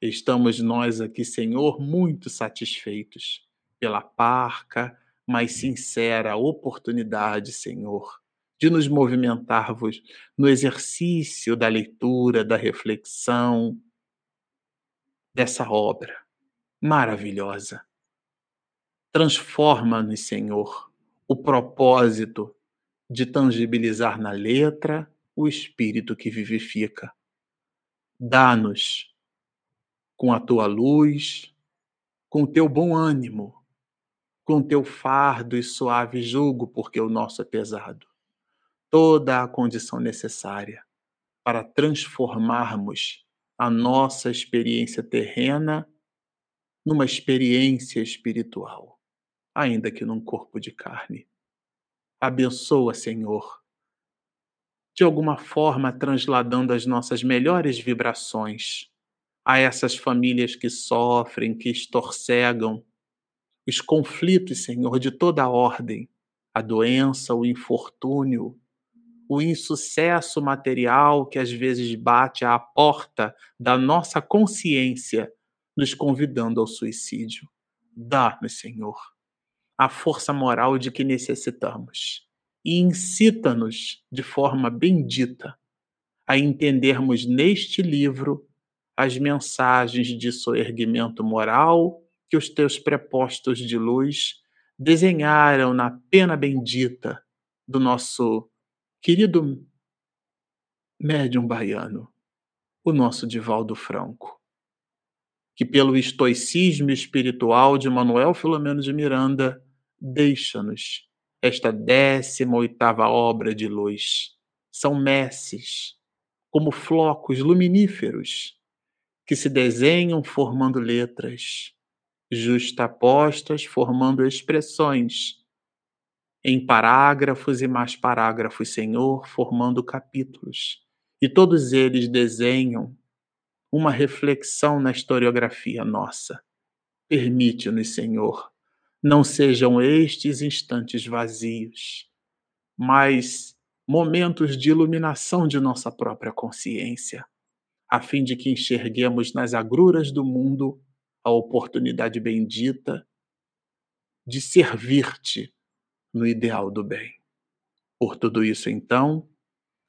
B: estamos nós aqui, Senhor, muito satisfeitos pela parca, mas sincera oportunidade, Senhor, de nos movimentarmos no exercício da leitura, da reflexão dessa obra maravilhosa. Transforma-nos, Senhor, o propósito de tangibilizar na letra o espírito que vivifica. Dá-nos, com a tua luz, com o teu bom ânimo, com teu fardo e suave jugo, porque o nosso é pesado. Toda a condição necessária para transformarmos a nossa experiência terrena numa experiência espiritual, ainda que num corpo de carne. Abençoa, Senhor, de alguma forma transladando as nossas melhores vibrações a essas famílias que sofrem, que estorcegam, os conflitos, Senhor, de toda ordem, a doença, o infortúnio, o insucesso material que às vezes bate à porta da nossa consciência, nos convidando ao suicídio. Dá-nos, Senhor, a força moral de que necessitamos e incita-nos de forma bendita a entendermos neste livro as mensagens de soerguimento moral que os teus prepostos de luz desenharam na pena bendita do nosso querido médium baiano, o nosso Divaldo Franco, que pelo estoicismo espiritual de Manuel Filomeno de Miranda deixa-nos esta décima oitava obra de luz. São messes, como flocos luminíferos, que se desenham formando letras, justapostas formando expressões, em parágrafos e mais parágrafos, Senhor, formando capítulos. E todos eles desenham uma reflexão na historiografia nossa. Permite-nos, Senhor, não sejam estes instantes vazios, mas momentos de iluminação de nossa própria consciência, a fim de que enxerguemos nas agruras do mundo a oportunidade bendita de servir-te no ideal do bem. Por tudo isso, então,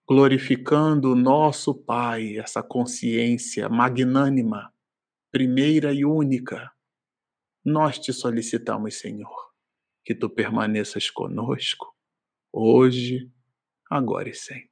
B: glorificando o nosso Pai, essa consciência magnânima, primeira e única, nós te solicitamos, Senhor, que tu permaneças conosco, hoje, agora e sempre.